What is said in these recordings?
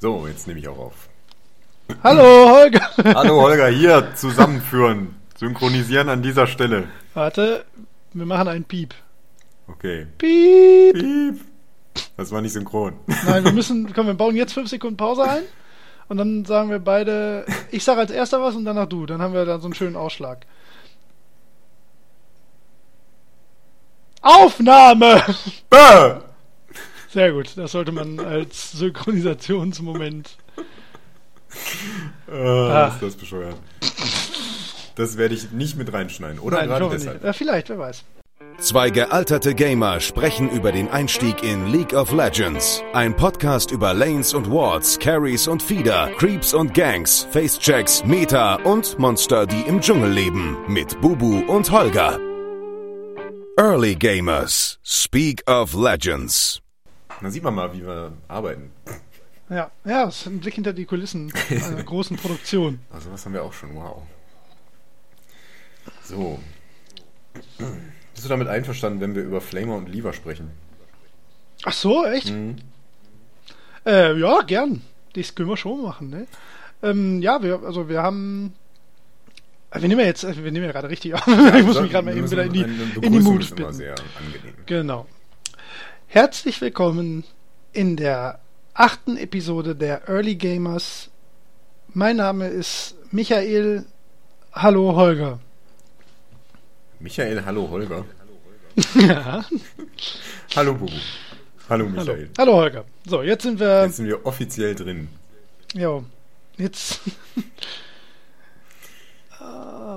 So, jetzt nehme ich auch auf. Hallo, Holger. Hallo Holger, hier zusammenführen, synchronisieren an dieser Stelle. Warte, wir machen einen Piep. Okay. Piep. Piep. Das war nicht synchron. Nein, wir müssen, komm, wir bauen jetzt fünf Sekunden Pause ein und dann sagen wir beide, ich sage als erster was und danach du. Dann haben wir da so einen schönen Ausschlag. Aufnahme! Bäh! Sehr gut, das sollte man als Synchronisationsmoment. Äh, Ah. ist das bescheuert. Das werde ich nicht mit reinschneiden, oder? Nein, Gerade deshalb. Ja, vielleicht, wer weiß. Zwei gealterte Gamer sprechen über den Einstieg in League of Legends. Ein Podcast über Lanes und Wards, Carries und Feeder, Creeps und Gangs, Facechecks, Meta und Monster, die im Dschungel leben. Mit Bubu und Holger. Early Gamers. Speak of Legends. Dann sieht man mal, wie wir arbeiten. Ja, ja, es ist ein Blick hinter die Kulissen einer großen Produktion. Also was haben wir auch schon, wow. So. Bist du damit einverstanden, wenn wir über Flamer und Lever sprechen? Ach so, echt? Mhm. Äh, ja, gern. Das können wir schon machen, ne? Ähm, ja, wir, also wir haben. äh, Wir nehmen ja jetzt, wir nehmen ja gerade richtig auf. ich muss mich gerade mal eben wieder in die, in die immer bitten. sehr angenehm. Genau. Herzlich willkommen in der achten Episode der Early Gamers. Mein Name ist Michael. Hallo Holger. Michael, hallo Holger. ja. Hallo Bubu. Hallo Hallo. Michael. Hallo Holger. So, jetzt sind wir. Jetzt sind wir offiziell drin. Jo, jetzt.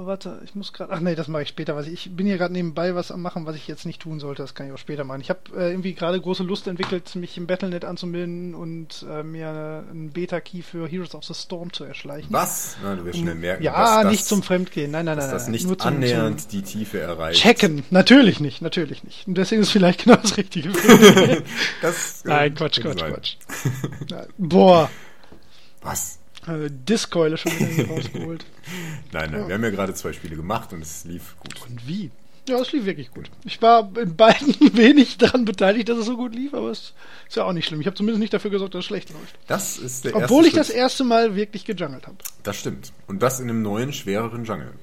Warte, ich muss gerade. Ach nee, das mache ich später. Was ich, ich bin hier gerade nebenbei was am machen, was ich jetzt nicht tun sollte. Das kann ich auch später machen. Ich habe äh, irgendwie gerade große Lust entwickelt, mich im Battlenet anzumelden und äh, mir einen Beta-Key für Heroes of the Storm zu erschleichen. Was? Na, du wirst schnell merken, Ja, das, nicht zum Fremdgehen. Nein, nein, dass nein. das nein. nicht Nur zum, annähernd Zum die Tiefe erreicht. Checken. Natürlich nicht, natürlich nicht. Und deswegen ist vielleicht genau das Richtige das, äh, Nein, Quatsch, Quatsch. Quatsch. Boah. Was? Äh, Diskeule schon wieder rausgeholt. Nein, nein, wir haben ja gerade zwei Spiele gemacht und es lief gut. Und wie? Ja, es lief wirklich gut. Ich war in beiden wenig daran beteiligt, dass es so gut lief, aber es ist ja auch nicht schlimm. Ich habe zumindest nicht dafür gesorgt, dass es schlecht läuft. Das ist der Obwohl ich erste das Schritt. erste Mal wirklich gejungelt habe. Das stimmt. Und das in einem neuen, schwereren Jungle.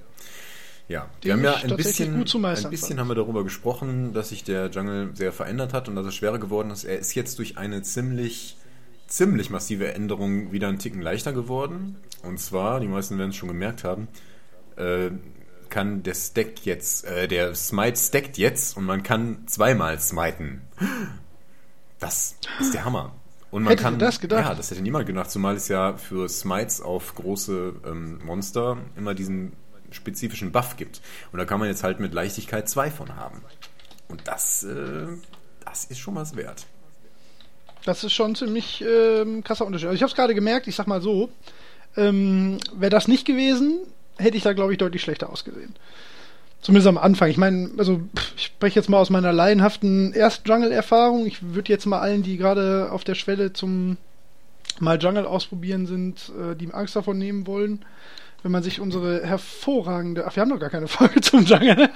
Ja, wir Den haben ja ein bisschen, gut zu meistern ein bisschen fand. haben wir darüber gesprochen, dass sich der Jungle sehr verändert hat und dass er schwerer geworden ist. Er ist jetzt durch eine ziemlich, ziemlich massive Änderung wieder einen Ticken leichter geworden. Und zwar, die meisten werden es schon gemerkt haben, äh, kann der Stack jetzt, äh, der Smite stackt jetzt und man kann zweimal smiten. Das ist der Hammer. Und man Hättet ihr kann, das gedacht? Ja, das hätte niemand gedacht, zumal es ja für Smites auf große ähm, Monster immer diesen spezifischen Buff gibt. Und da kann man jetzt halt mit Leichtigkeit zwei von haben. Und das, äh, das ist schon was wert. Das ist schon ziemlich ähm, krasser Unterschied. Also ich habe es gerade gemerkt, ich sag mal so, ähm, wäre das nicht gewesen, hätte ich da, glaube ich, deutlich schlechter ausgesehen. Zumindest am Anfang. Ich meine, also ich spreche jetzt mal aus meiner laienhaften Erst-Jungle-Erfahrung. Ich würde jetzt mal allen, die gerade auf der Schwelle zum mal Jungle ausprobieren sind, äh, die Angst davon nehmen wollen, wenn man sich unsere hervorragende, ach, wir haben noch gar keine Folge zum Jungle,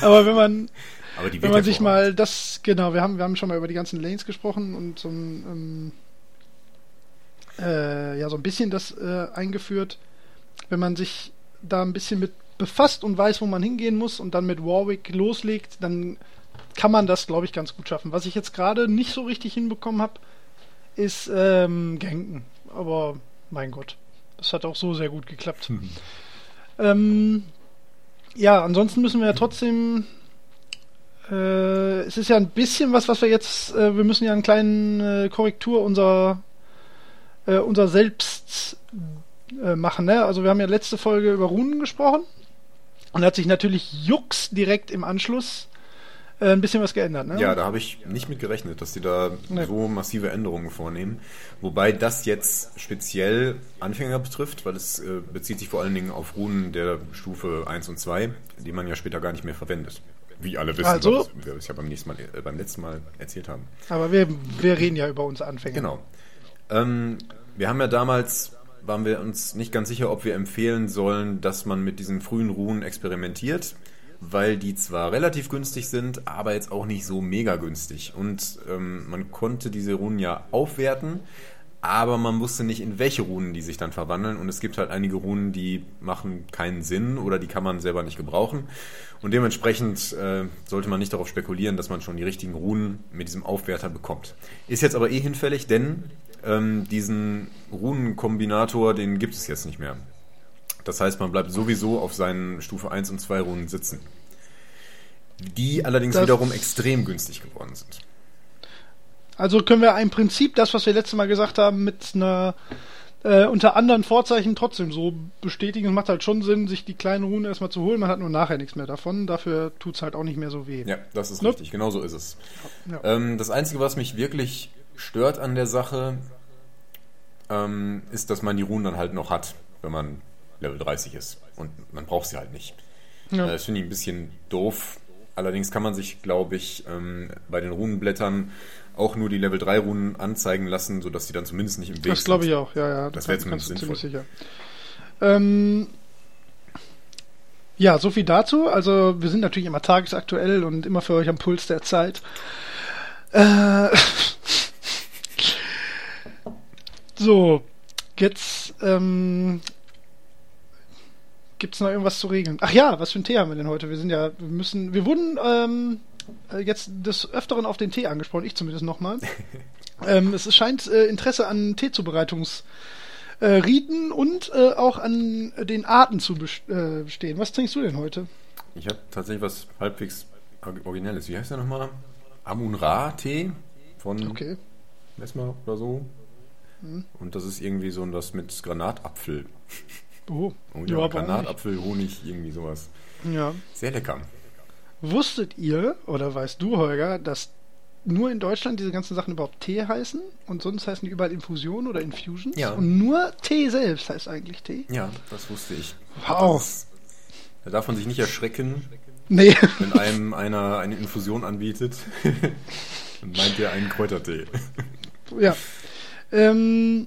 aber wenn man Aber die wenn man sich mal das, genau, wir haben, wir haben schon mal über die ganzen Lanes gesprochen und so ein, ähm, äh, ja, so ein bisschen das äh, eingeführt. Wenn man sich da ein bisschen mit befasst und weiß, wo man hingehen muss und dann mit Warwick loslegt, dann kann man das, glaube ich, ganz gut schaffen. Was ich jetzt gerade nicht so richtig hinbekommen habe, ist ähm, Ganken. Aber mein Gott, das hat auch so sehr gut geklappt. Ähm, ja, ansonsten müssen wir ja trotzdem äh, es ist ja ein bisschen was, was wir jetzt, äh, wir müssen ja einen kleinen äh, Korrektur unser, äh, unser Selbst äh, machen. Ne? Also wir haben ja letzte Folge über Runen gesprochen und da hat sich natürlich Jux direkt im Anschluss äh, ein bisschen was geändert. Ne? Ja, da habe ich nicht mit gerechnet, dass die da Nee. so massive Änderungen vornehmen. Wobei das jetzt speziell Anfänger betrifft, weil es äh, bezieht sich vor allen Dingen auf Runen der Stufe 1 und 2, die man ja später gar nicht mehr verwendet. Wie alle wissen, Also- was wir es ja beim, nächsten Mal, äh, beim letzten Mal erzählt haben. Aber wir, wir reden ja über uns Anfänger. Genau. Ähm, wir haben ja damals, waren wir uns nicht ganz sicher, ob wir empfehlen sollen, dass man mit diesen frühen Runen experimentiert, weil die zwar relativ günstig sind, aber jetzt auch nicht so mega günstig. Und ähm, man konnte diese Runen ja aufwerten, aber man wusste nicht, in welche Runen die sich dann verwandeln. Und es gibt halt einige Runen, die machen keinen Sinn oder die kann man selber nicht gebrauchen. Und dementsprechend äh, sollte man nicht darauf spekulieren, dass man schon die richtigen Runen mit diesem Aufwerter bekommt. Ist jetzt aber eh hinfällig, denn ähm, diesen Runenkombinator, den gibt es jetzt nicht mehr. Das heißt, man bleibt sowieso auf seinen Stufe 1 und 2 Runen sitzen. Die allerdings das wiederum extrem günstig geworden sind. Also können wir im Prinzip das, was wir letztes Mal gesagt haben, mit einer äh, unter anderen Vorzeichen trotzdem so bestätigen. Es macht halt schon Sinn, sich die kleinen Runen erstmal zu holen. Man hat nur nachher nichts mehr davon. Dafür tut es halt auch nicht mehr so weh. Ja, das ist ne? richtig. Genau so ist es. Ja. Ähm, das Einzige, was mich wirklich stört an der Sache, ähm, ist, dass man die Runen dann halt noch hat, wenn man Level 30 ist. Und man braucht sie halt nicht. Ja. Äh, das finde ich ein bisschen doof. Allerdings kann man sich, glaube ich, ähm, bei den Runenblättern auch nur die Level 3 Runen anzeigen lassen, sodass die dann zumindest nicht im Weg das sind. Das glaube ich auch, ja, ja. Das wäre zumindest sinnvoll. Ziemlich sicher. Ähm, ja, so viel dazu. Also wir sind natürlich immer tagesaktuell und immer für euch am Puls der Zeit. Äh, so, jetzt ähm, gibt es noch irgendwas zu regeln. Ach ja, was für ein Tee haben wir denn heute? Wir sind ja, wir müssen, wir wurden ähm, äh, jetzt des Öfteren auf den Tee angesprochen, ich zumindest nochmal. ähm, es scheint äh, Interesse an Teezubereitungsriten äh, und äh, auch an den Arten zu äh, bestehen. Was trinkst du denn heute? Ich habe tatsächlich was halbwegs Originelles. Wie heißt der nochmal? Amun-Ra-Tee von okay. Mesmer oder so. Hm. Und das ist irgendwie so das mit Granatapfel. Oh, oh ja, ja Granatapfel, Honig, irgendwie sowas. Ja. Sehr lecker. Wusstet ihr, oder weißt du, Holger, dass nur in Deutschland diese ganzen Sachen überhaupt Tee heißen und sonst heißen die überall Infusion oder Infusions? Ja. Und nur Tee selbst heißt eigentlich Tee? Ja, das wusste ich. Wow. Ist, da darf man sich nicht erschrecken, nee. wenn einem einer eine Infusion anbietet und meint er einen Kräutertee. ja. Ähm,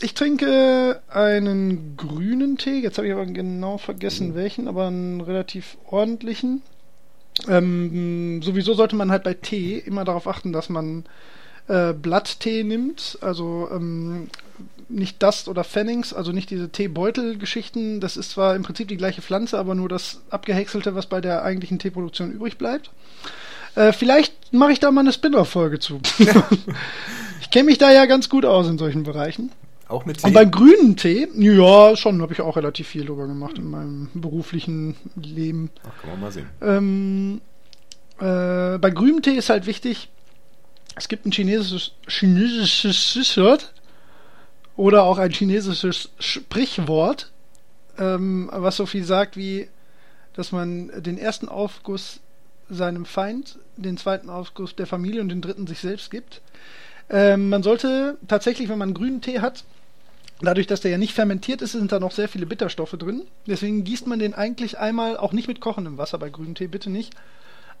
ich trinke einen grünen Tee. Jetzt habe ich aber genau vergessen, oh. welchen, aber einen relativ ordentlichen. Ähm, sowieso sollte man halt bei Tee immer darauf achten, dass man äh, Blatttee nimmt, also ähm, nicht Dust oder Fennings, also nicht diese Teebeutel-Geschichten. Das ist zwar im Prinzip die gleiche Pflanze, aber nur das abgehäckselte, was bei der eigentlichen Teeproduktion übrig bleibt. Äh, vielleicht mache ich da mal eine Spin-off-Folge zu. ich kenne mich da ja ganz gut aus in solchen Bereichen. Auch mit Tee? Und beim grünen Tee, ja, schon, habe ich auch relativ viel drüber gemacht in meinem beruflichen Leben. Ach, kann man mal sehen. Ähm, äh, bei grünem Tee ist halt wichtig, es gibt ein chinesisches, chinesisches Wort oder auch ein chinesisches Sprichwort, ähm, was so viel sagt wie, dass man den ersten Aufguss seinem Feind, den zweiten Aufguss der Familie und den dritten sich selbst gibt. Ähm, man sollte tatsächlich, wenn man grünen Tee hat, Dadurch, dass der ja nicht fermentiert ist, sind da noch sehr viele Bitterstoffe drin. Deswegen gießt man den eigentlich einmal, auch nicht mit kochendem Wasser bei grünem Tee, bitte nicht,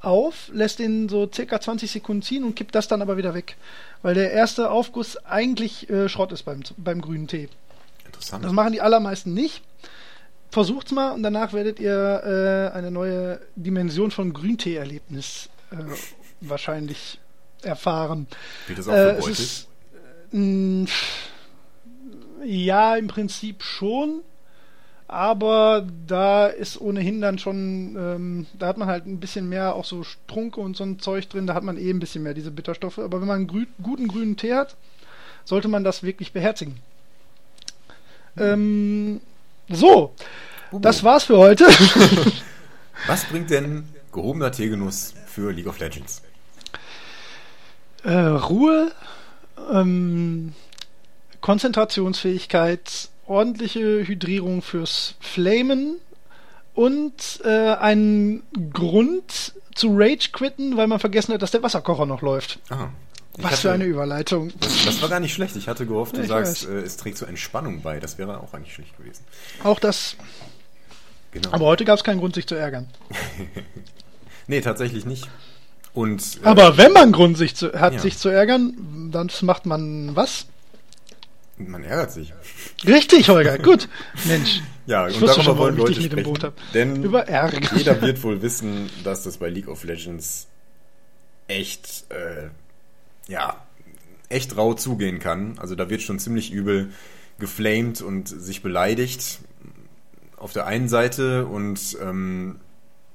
auf, lässt den so circa 20 Sekunden ziehen und kippt das dann aber wieder weg. Weil der erste Aufguss eigentlich äh, Schrott ist beim, beim grünen Tee. Interessant. Das machen die allermeisten nicht. Versucht's mal und danach werdet ihr äh, eine neue Dimension von Grüntee-Erlebnis äh, wahrscheinlich erfahren. Wie das auch für äh, ist, ja, im Prinzip schon. Aber da ist ohnehin dann schon, ähm, da hat man halt ein bisschen mehr auch so Strunke und so ein Zeug drin, da hat man eh ein bisschen mehr diese Bitterstoffe. Aber wenn man einen grü guten grünen Tee hat, sollte man das wirklich beherzigen. Ähm, so, uh. das war's für heute. Was bringt denn gehobener Teegenuss für League of Legends? Äh, Ruhe, ähm, Konzentrationsfähigkeit, ordentliche Hydrierung fürs Flamen und äh, einen Grund zu Rage quitten, weil man vergessen hat, dass der Wasserkocher noch läuft. Aha. Was hatte, für eine Überleitung. Das, das, war gar nicht schlecht. Ich hatte gehofft, du ich sagst, äh, es trägt zur Entspannung bei. Das wäre auch eigentlich schlecht gewesen. Auch das. Genau. Aber heute gab es keinen Grund, sich zu ärgern. nee, tatsächlich nicht. Und, äh, Aber wenn man Grund sich zu, hat, ja. sich zu ärgern, dann macht man was? Man ärgert sich. Richtig, Holger, gut. Mensch. Ja, ich und darüber schon, wollen dem Boot hab. Denn Über Ärger. jeder wird wohl wissen, dass das bei League of Legends echt, äh, ja, echt rau zugehen kann. Also da wird schon ziemlich übel geflamed und sich beleidigt auf der einen Seite und ähm,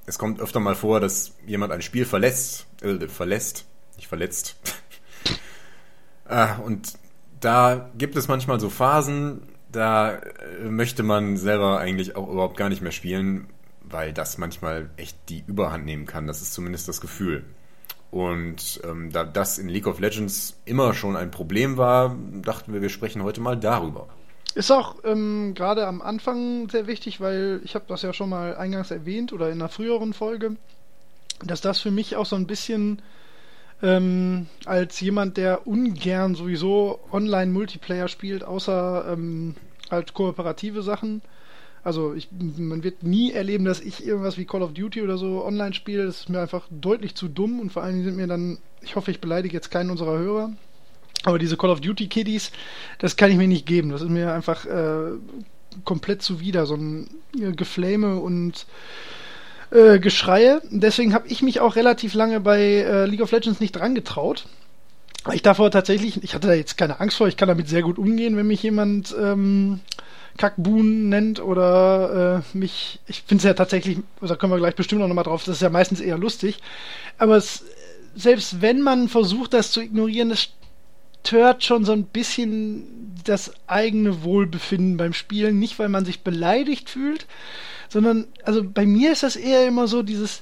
es kommt öfter mal vor, dass jemand ein Spiel verlässt, äh, verlässt, nicht verletzt. ah, und da gibt es manchmal so Phasen, da äh, möchte man selber eigentlich auch überhaupt gar nicht mehr spielen, weil das manchmal echt die Überhand nehmen kann. Das ist zumindest das Gefühl. Und ähm, da das in League of Legends immer schon ein Problem war, dachten wir, wir sprechen heute mal darüber. Ist auch ähm, gerade am Anfang sehr wichtig, weil ich habe das ja schon mal eingangs erwähnt oder in einer früheren Folge, dass das für mich auch so ein bisschen ähm, als jemand, der ungern sowieso Online-Multiplayer spielt, außer ähm, halt kooperative Sachen. Also ich, man wird nie erleben, dass ich irgendwas wie Call of Duty oder so online spiele. Das ist mir einfach deutlich zu dumm und vor allen Dingen sind mir dann, ich hoffe, ich beleidige jetzt keinen unserer Hörer, aber diese Call of Duty Kiddies, das kann ich mir nicht geben. Das ist mir einfach äh, komplett zuwider. So ein äh, Geflame und äh, Geschreie. Deswegen habe ich mich auch relativ lange bei äh, League of Legends nicht dran getraut. Ich davor tatsächlich, ich hatte da jetzt keine Angst vor, ich kann damit sehr gut umgehen, wenn mich jemand ähm, Kackbuhn nennt oder äh, mich, ich finde es ja tatsächlich, da können wir gleich bestimmt noch mal drauf, das ist ja meistens eher lustig, aber es, selbst wenn man versucht, das zu ignorieren, das stört schon so ein bisschen das eigene Wohlbefinden beim Spielen. Nicht, weil man sich beleidigt fühlt, sondern, also bei mir ist das eher immer so dieses,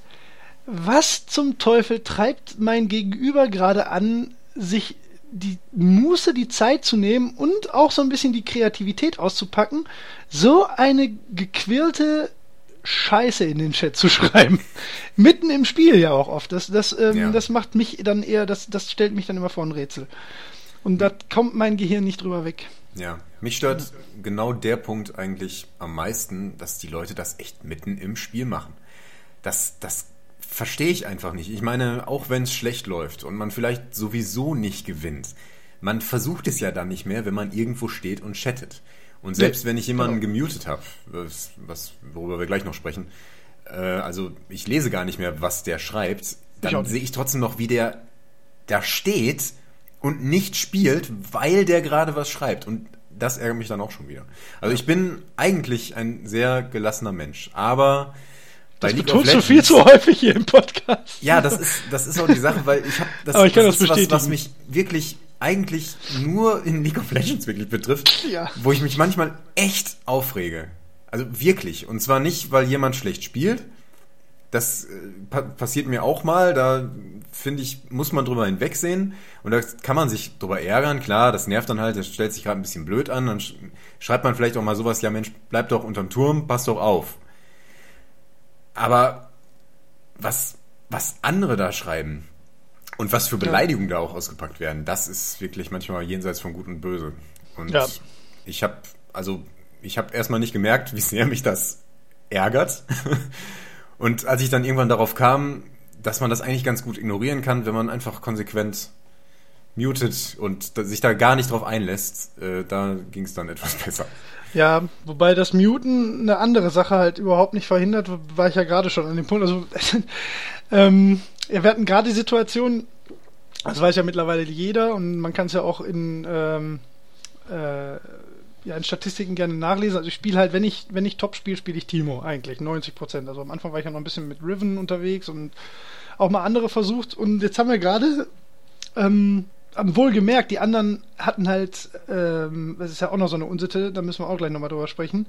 was zum Teufel treibt mein Gegenüber gerade an, sich die Muße, die Zeit zu nehmen und auch so ein bisschen die Kreativität auszupacken, so eine gequirlte Scheiße in den Chat zu schreiben. Mitten im Spiel ja auch oft. Das, das, ähm, ja. das macht mich dann eher, das, das stellt mich dann immer vor ein Rätsel. Und da kommt mein Gehirn nicht drüber weg. Ja, mich stört ja. genau der Punkt eigentlich am meisten, dass die Leute das echt mitten im Spiel machen. Das, das verstehe ich einfach nicht. Ich meine, auch wenn es schlecht läuft und man vielleicht sowieso nicht gewinnt, man versucht es ja dann nicht mehr, wenn man irgendwo steht und chattet. Und selbst ja, wenn ich jemanden genau. gemutet habe, was, was, worüber wir gleich noch sprechen, äh, also ich lese gar nicht mehr, was der schreibt, dann sehe ich trotzdem noch, wie der da steht und nicht spielt, weil der gerade was schreibt. Und das ärgert mich dann auch schon wieder. Also ich bin eigentlich ein sehr gelassener Mensch, aber bei das League betonst du viel zu häufig hier im Podcast. Ja, das ist das ist auch die Sache, weil ich habe das, aber ich kann das, das ist was, was mich wirklich eigentlich nur in League of Legends wirklich betrifft, ja. wo ich mich manchmal echt aufrege. Also wirklich. Und zwar nicht, weil jemand schlecht spielt, das äh, pa passiert mir auch mal, da finde ich, muss man drüber hinwegsehen und da kann man sich drüber ärgern, klar, das nervt dann halt, das stellt sich gerade ein bisschen blöd an, dann sch schreibt man vielleicht auch mal sowas, ja Mensch, bleib doch unterm Turm, pass doch auf. Aber was, was andere da schreiben und was für Beleidigungen ja. da auch ausgepackt werden, das ist wirklich manchmal jenseits von Gut und Böse. Und ja. ich habe, also ich habe erstmal nicht gemerkt, wie sehr mich das ärgert. Und als ich dann irgendwann darauf kam, dass man das eigentlich ganz gut ignorieren kann, wenn man einfach konsequent mutet und sich da gar nicht drauf einlässt, äh, da ging es dann etwas besser. Ja, wobei das Muten eine andere Sache halt überhaupt nicht verhindert, war ich ja gerade schon an dem Punkt. Also ähm, wir hatten gerade die Situation, das weiß ja mittlerweile jeder und man kann es ja auch in ähm, äh, ja, in Statistiken gerne nachlesen. Also ich spiele halt, wenn ich, wenn ich top spiele, spiele ich Timo eigentlich, 90 Prozent. Also am Anfang war ich ja noch ein bisschen mit Riven unterwegs und auch mal andere versucht. Und jetzt haben wir gerade, ähm, wohl gemerkt, die anderen hatten halt, ähm, das ist ja auch noch so eine Unsitte, da müssen wir auch gleich nochmal drüber sprechen.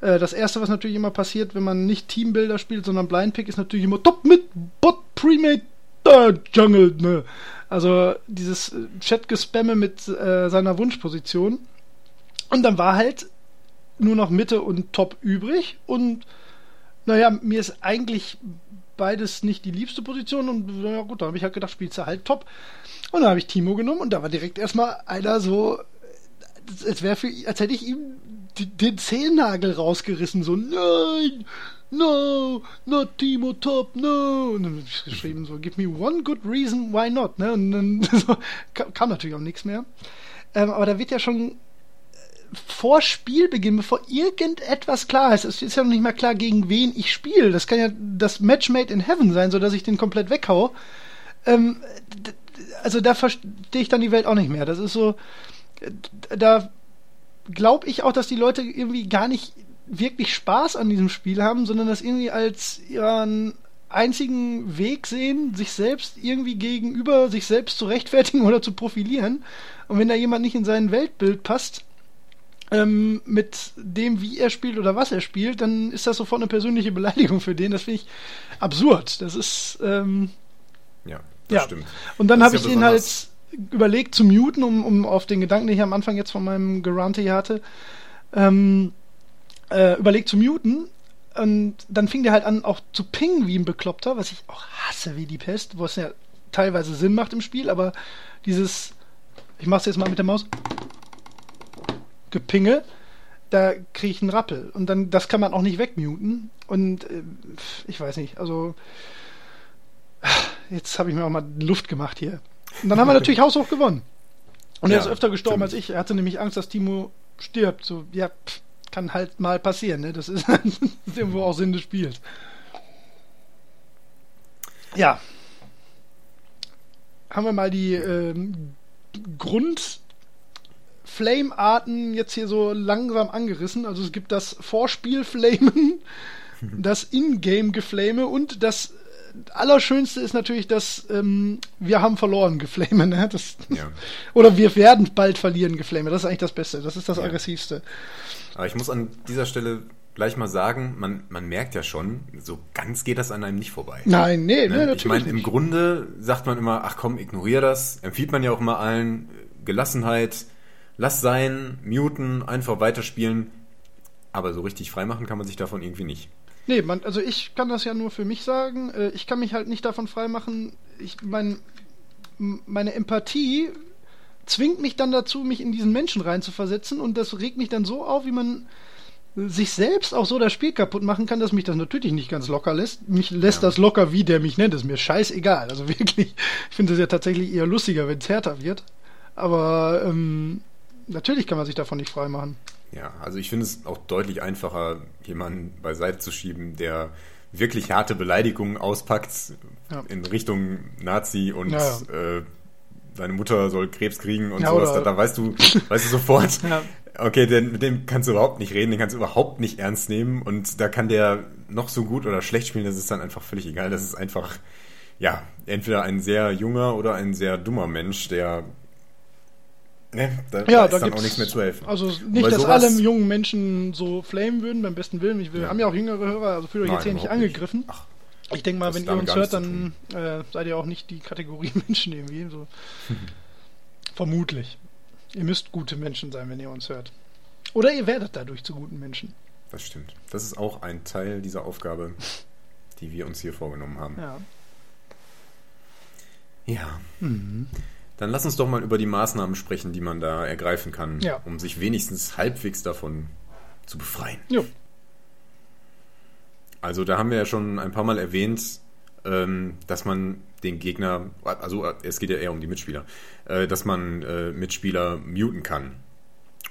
Äh, das erste, was natürlich immer passiert, wenn man nicht Teambuilder spielt, sondern Blind Pick, ist natürlich immer top mit Bot Premade äh, Jungle, ne? Also dieses Chat-Gespamme mit äh, seiner Wunschposition. Und dann war halt nur noch Mitte und Top übrig. Und naja, mir ist eigentlich beides nicht die liebste Position. Und na gut, da habe ich halt gedacht, spielst du halt Top. Und dann habe ich Timo genommen und da war direkt erstmal einer so, als wäre für als hätte ich ihm den Zehennagel rausgerissen. So, nein, no, not Timo Top, no. Und dann habe ich geschrieben so, give me one good reason why not. Ne? Und dann so, kam natürlich auch nichts mehr. Ähm, aber da wird ja schon vor Spielbeginn, bevor irgendetwas klar ist, es ist ja noch nicht mal klar, gegen wen ich spiele. Das kann ja das Match made in heaven sein, so dass ich den komplett weghau. Ähm, also da verstehe ich dann die Welt auch nicht mehr. Das ist so, da glaube ich auch, dass die Leute irgendwie gar nicht wirklich Spaß an diesem Spiel haben, sondern das irgendwie als ihren einzigen Weg sehen, sich selbst irgendwie gegenüber sich selbst zu rechtfertigen oder zu profilieren. Und wenn da jemand nicht in sein Weltbild passt, ähm, mit dem, wie er spielt oder was er spielt, dann ist das sofort eine persönliche Beleidigung für den. Das finde ich absurd. Das ist, ähm, ja, das ja. stimmt. Und dann habe ich ja ihn halt überlegt zu muten, um, um auf den Gedanken, den ich am Anfang jetzt von meinem Garante hier hatte, ähm, äh, überlegt zu muten. Und dann fing der halt an, auch zu pingen wie ein Bekloppter, was ich auch hasse wie die Pest, wo es ja teilweise Sinn macht im Spiel, aber dieses, ich mach's jetzt mal mit der Maus, Gepinge, da kriege ich einen Rappel. Und dann, das kann man auch nicht wegmuten. Und äh, ich weiß nicht, also jetzt habe ich mir auch mal Luft gemacht hier. Und dann haben wir natürlich haushoch gewonnen. Und er ist öfter gestorben als ich. Er hatte nämlich Angst, dass Timo stirbt. So, ja, pff, kann halt mal passieren. Ne? Das ist, irgendwo auch Sinn des Spiels. Ja. Haben wir mal die ähm, Grund Flame-Arten jetzt hier so langsam angerissen. Also es gibt das Vorspiel-Flamen, das Ingame-Geflame und das Allerschönste ist natürlich, dass ähm, wir haben verloren Geflame. Ne? Das, ja. Oder wir werden bald verlieren Geflame. Das ist eigentlich das Beste. Das ist das ja. Aggressivste. Aber ich muss an dieser Stelle gleich mal sagen, man, man merkt ja schon, so ganz geht das an einem nicht vorbei. Nein, nee, ne? nee natürlich. Ich meine, im Grunde sagt man immer, ach komm, ignoriere das. Empfiehlt man ja auch immer allen Gelassenheit, lass sein, muten, einfach weiterspielen. Aber so richtig freimachen kann man sich davon irgendwie nicht. Nee, man, also ich kann das ja nur für mich sagen. Äh, ich kann mich halt nicht davon freimachen. Ich mein, meine Empathie zwingt mich dann dazu, mich in diesen Menschen reinzuversetzen und das regt mich dann so auf, wie man sich selbst auch so das Spiel kaputt machen kann, dass mich das natürlich nicht ganz locker lässt. Mich lässt ja. das locker, wie der mich nennt. Das ist mir scheißegal. Also wirklich, ich finde es ja tatsächlich eher lustiger, wenn es härter wird. Aber ähm, natürlich kann man sich davon nicht freimachen. Ja, also ich finde es auch deutlich einfacher, jemanden beiseite zu schieben, der wirklich harte Beleidigungen auspackt ja. in Richtung Nazi und ja, ja. Äh, deine Mutter soll Krebs kriegen und sowas. Da, da, weißt du, weißt du sofort, okay, denn, mit dem kannst du überhaupt nicht reden, den kannst du überhaupt nicht ernst nehmen und da kann der noch so gut oder schlecht spielen, das ist dann einfach völlig egal. Das ist einfach, ja, entweder ein sehr junger oder ein sehr dummer Mensch, der Ne, da, ja, da ist dann auch nichts mehr zu helfen. Also nicht, dass alle jungen Menschen so flamen würden, beim besten Willen. Ich will, ja. haben ja auch jüngere Hörer, also fühlt euch jetzt hier nicht angegriffen. Nicht. ich denke mal, wenn ihr uns hört, dann äh, seid ihr auch nicht die Kategorie Menschen irgendwie. So. Vermutlich. Ihr müsst gute Menschen sein, wenn ihr uns hört. Oder ihr werdet dadurch zu guten Menschen. Das stimmt. Das ist auch ein Teil dieser Aufgabe, die wir uns hier vorgenommen haben. Ja. Ja. Mhm. Dann lass uns doch mal über die Maßnahmen sprechen, die man da ergreifen kann, ja. um sich wenigstens halbwegs davon zu befreien. Jo. Also da haben wir ja schon ein paar Mal erwähnt, ähm, dass man den Gegner, also es geht ja eher um die Mitspieler, äh, dass man äh, Mitspieler muten kann.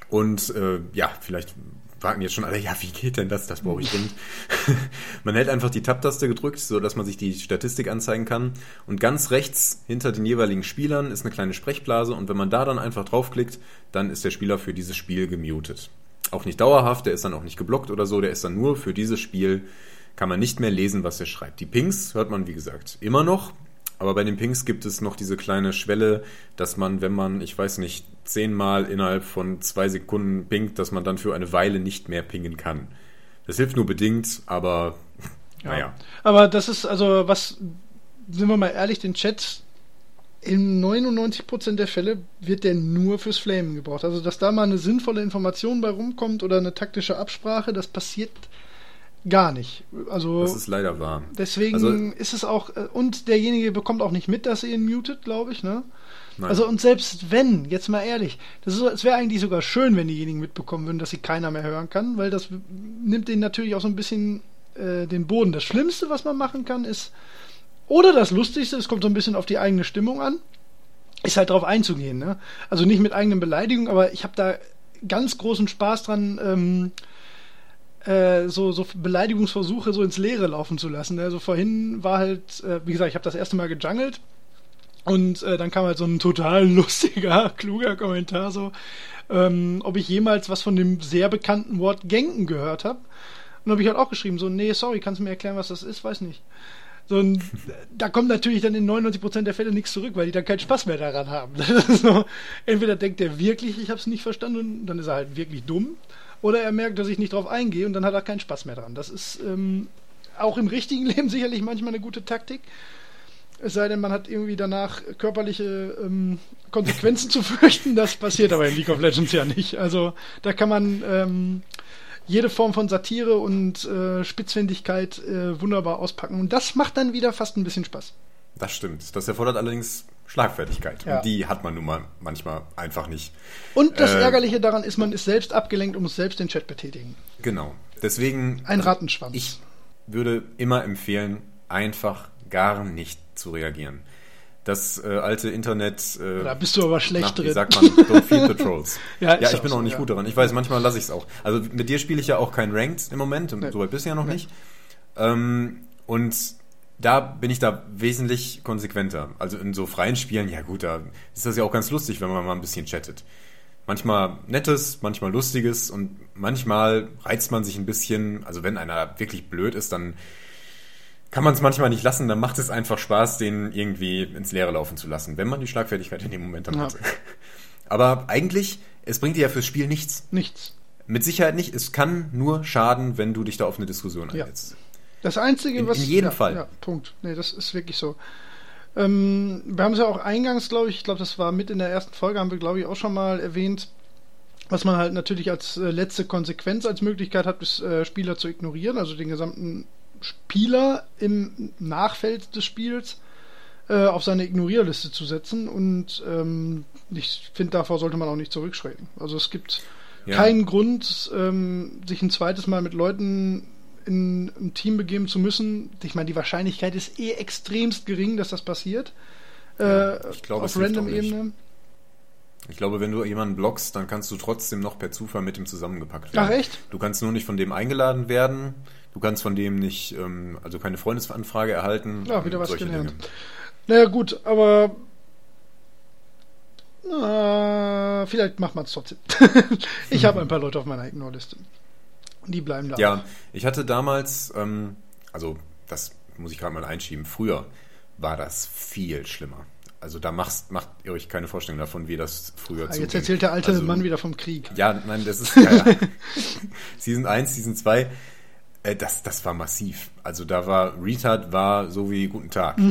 Und äh, ja, vielleicht fragen jetzt schon alle, ja, wie geht denn das? Das brauche ich dringend. man hält einfach die Tab-Taste gedrückt, so dass man sich die Statistik anzeigen kann. Und ganz rechts hinter den jeweiligen Spielern ist eine kleine Sprechblase. Und wenn man da dann einfach draufklickt, dann ist der Spieler für dieses Spiel gemutet. Auch nicht dauerhaft, der ist dann auch nicht geblockt oder so, der ist dann nur für dieses Spiel, kann man nicht mehr lesen, was er schreibt. Die Pings hört man, wie gesagt, immer noch. Aber bei den Pings gibt es noch diese kleine Schwelle, dass man, wenn man, ich weiß nicht, zehnmal innerhalb von zwei Sekunden pingt, dass man dann für eine Weile nicht mehr pingen kann. Das hilft nur bedingt, aber ja. naja. Aber das ist, also, was, sind wir mal ehrlich, den Chat in 99% der Fälle wird der nur fürs Flamen gebraucht. Also, dass da mal eine sinnvolle Information bei rumkommt oder eine taktische Absprache, das passiert Gar nicht. Also, das ist leider wahr. Deswegen also, ist es auch, äh, und derjenige bekommt auch nicht mit, dass er ihn mutet, glaube ich, ne? Nein. Also, und selbst wenn, jetzt mal ehrlich, das ist, es wäre eigentlich sogar schön, wenn diejenigen mitbekommen würden, dass sie keiner mehr hören kann, weil das nimmt denen natürlich auch so ein bisschen äh, den Boden. Das Schlimmste, was man machen kann, ist, oder das Lustigste, es kommt so ein bisschen auf die eigene Stimmung an, ist halt darauf einzugehen, ne? Also nicht mit eigenen Beleidigungen, aber ich habe da ganz großen Spaß dran, ähm, äh, so, so Beleidigungsversuche so ins Leere laufen zu lassen. Also vorhin war halt, äh, wie gesagt, ich habe das erste Mal gejungelt Und äh, dann kam halt so ein total lustiger, kluger Kommentar so, ähm, ob ich jemals was von dem sehr bekannten Wort Genken gehört habe. Und habe ich halt auch geschrieben, so, nee, sorry, kannst du mir erklären, was das ist? Weiß nicht. So, und da kommt natürlich dann in 99% der Fälle nichts zurück, weil die dann keinen Spaß mehr daran haben. so, entweder denkt er wirklich, ich habe es nicht verstanden, und dann ist er halt wirklich dumm, oder er merkt, dass ich nicht drauf eingehe und dann hat er keinen Spaß mehr dran. Das ist ähm, auch im richtigen Leben sicherlich manchmal eine gute Taktik. Es sei denn, man hat irgendwie danach körperliche ähm, Konsequenzen zu fürchten. Das passiert aber in League of Legends ja nicht. Also da kann man ähm, jede Form von Satire und äh, Spitzfindigkeit äh, wunderbar auspacken. Und das macht dann wieder fast ein bisschen Spaß. Das stimmt. Das erfordert allerdings Schlagfertigkeit. Ja. Und die hat man nun mal manchmal einfach nicht. Und das Äh, Ärgerliche daran ist, man ist selbst abgelenkt und muss selbst den Chat betätigen. Genau. Deswegen. Ein Rattenschwanz. Ich würde immer empfehlen, einfach gar nicht zu reagieren. Das äh, alte Internet. Äh, Da bist du aber schlecht na, Wie drin. sagt man? The trolls. Ja, ja ich auch bin so, auch nicht ja. gut daran. Ich weiß, manchmal lasse ich es auch. Also mit dir spiele ich ja auch kein Ranked im Moment. Nee. So weit bist du ja noch Nee. nicht. Ähm, und da bin ich da wesentlich konsequenter. Also in so freien Spielen, ja gut, da ist das ja auch ganz lustig, wenn man mal ein bisschen chattet. Manchmal nettes, manchmal lustiges und manchmal reizt man sich ein bisschen. Also wenn einer wirklich blöd ist, dann kann man es manchmal nicht lassen, dann macht es einfach Spaß, den irgendwie ins Leere laufen zu lassen, wenn man die Schlagfertigkeit in dem Moment dann Ja. hat. Aber eigentlich, es bringt dir ja fürs Spiel nichts. Nichts. Mit Sicherheit nicht. Es kann nur schaden, wenn du dich da auf eine Diskussion Ja. einsetzt. Das Einzige, In- was. in jedem ja, Fall. Ja, Punkt. Nee, das ist wirklich so. Ähm, wir haben es ja auch eingangs, glaube ich, ich glaube, das war mit in der ersten Folge, haben wir, glaube ich, auch schon mal erwähnt, was man halt natürlich als äh, letzte Konsequenz als Möglichkeit hat, ist, äh, Spieler zu ignorieren, also den gesamten Spieler im Nachfeld des Spiels äh, auf seine Ignorierliste zu setzen. Und ähm, ich finde, davor sollte man auch nicht zurückschrecken. Also es gibt Ja. keinen Grund, ähm, sich ein zweites Mal mit Leuten in ein Team begeben zu müssen. Ich meine, die Wahrscheinlichkeit ist eh extremst gering, dass das passiert. Ja, äh, ich glaube, auf. Random-Ebene. Ich glaube, wenn du jemanden blockst, dann kannst du trotzdem noch per Zufall mit ihm zusammengepackt werden. Ach, echt? Du kannst nur nicht von dem eingeladen werden. Du kannst von dem nicht, ähm, also keine Freundesanfrage erhalten. Ja, wieder was gelernt. Dinge. Naja, gut, aber. Na, vielleicht macht man es trotzdem. ich habe ein paar Leute auf meiner Ignore-Liste. Die bleiben da. Ja, ich hatte damals, ähm, also das muss ich gerade mal einschieben, früher war das viel schlimmer. Also da machst, macht ihr euch keine Vorstellung davon, wie das früher Ah, zuging. jetzt erzählt der alte Also, Mann wieder vom Krieg. Ja, nein, das ist ja, ja. Season 1, Season 2, äh, das, das war massiv. Also da war Retard war so wie Guten Tag.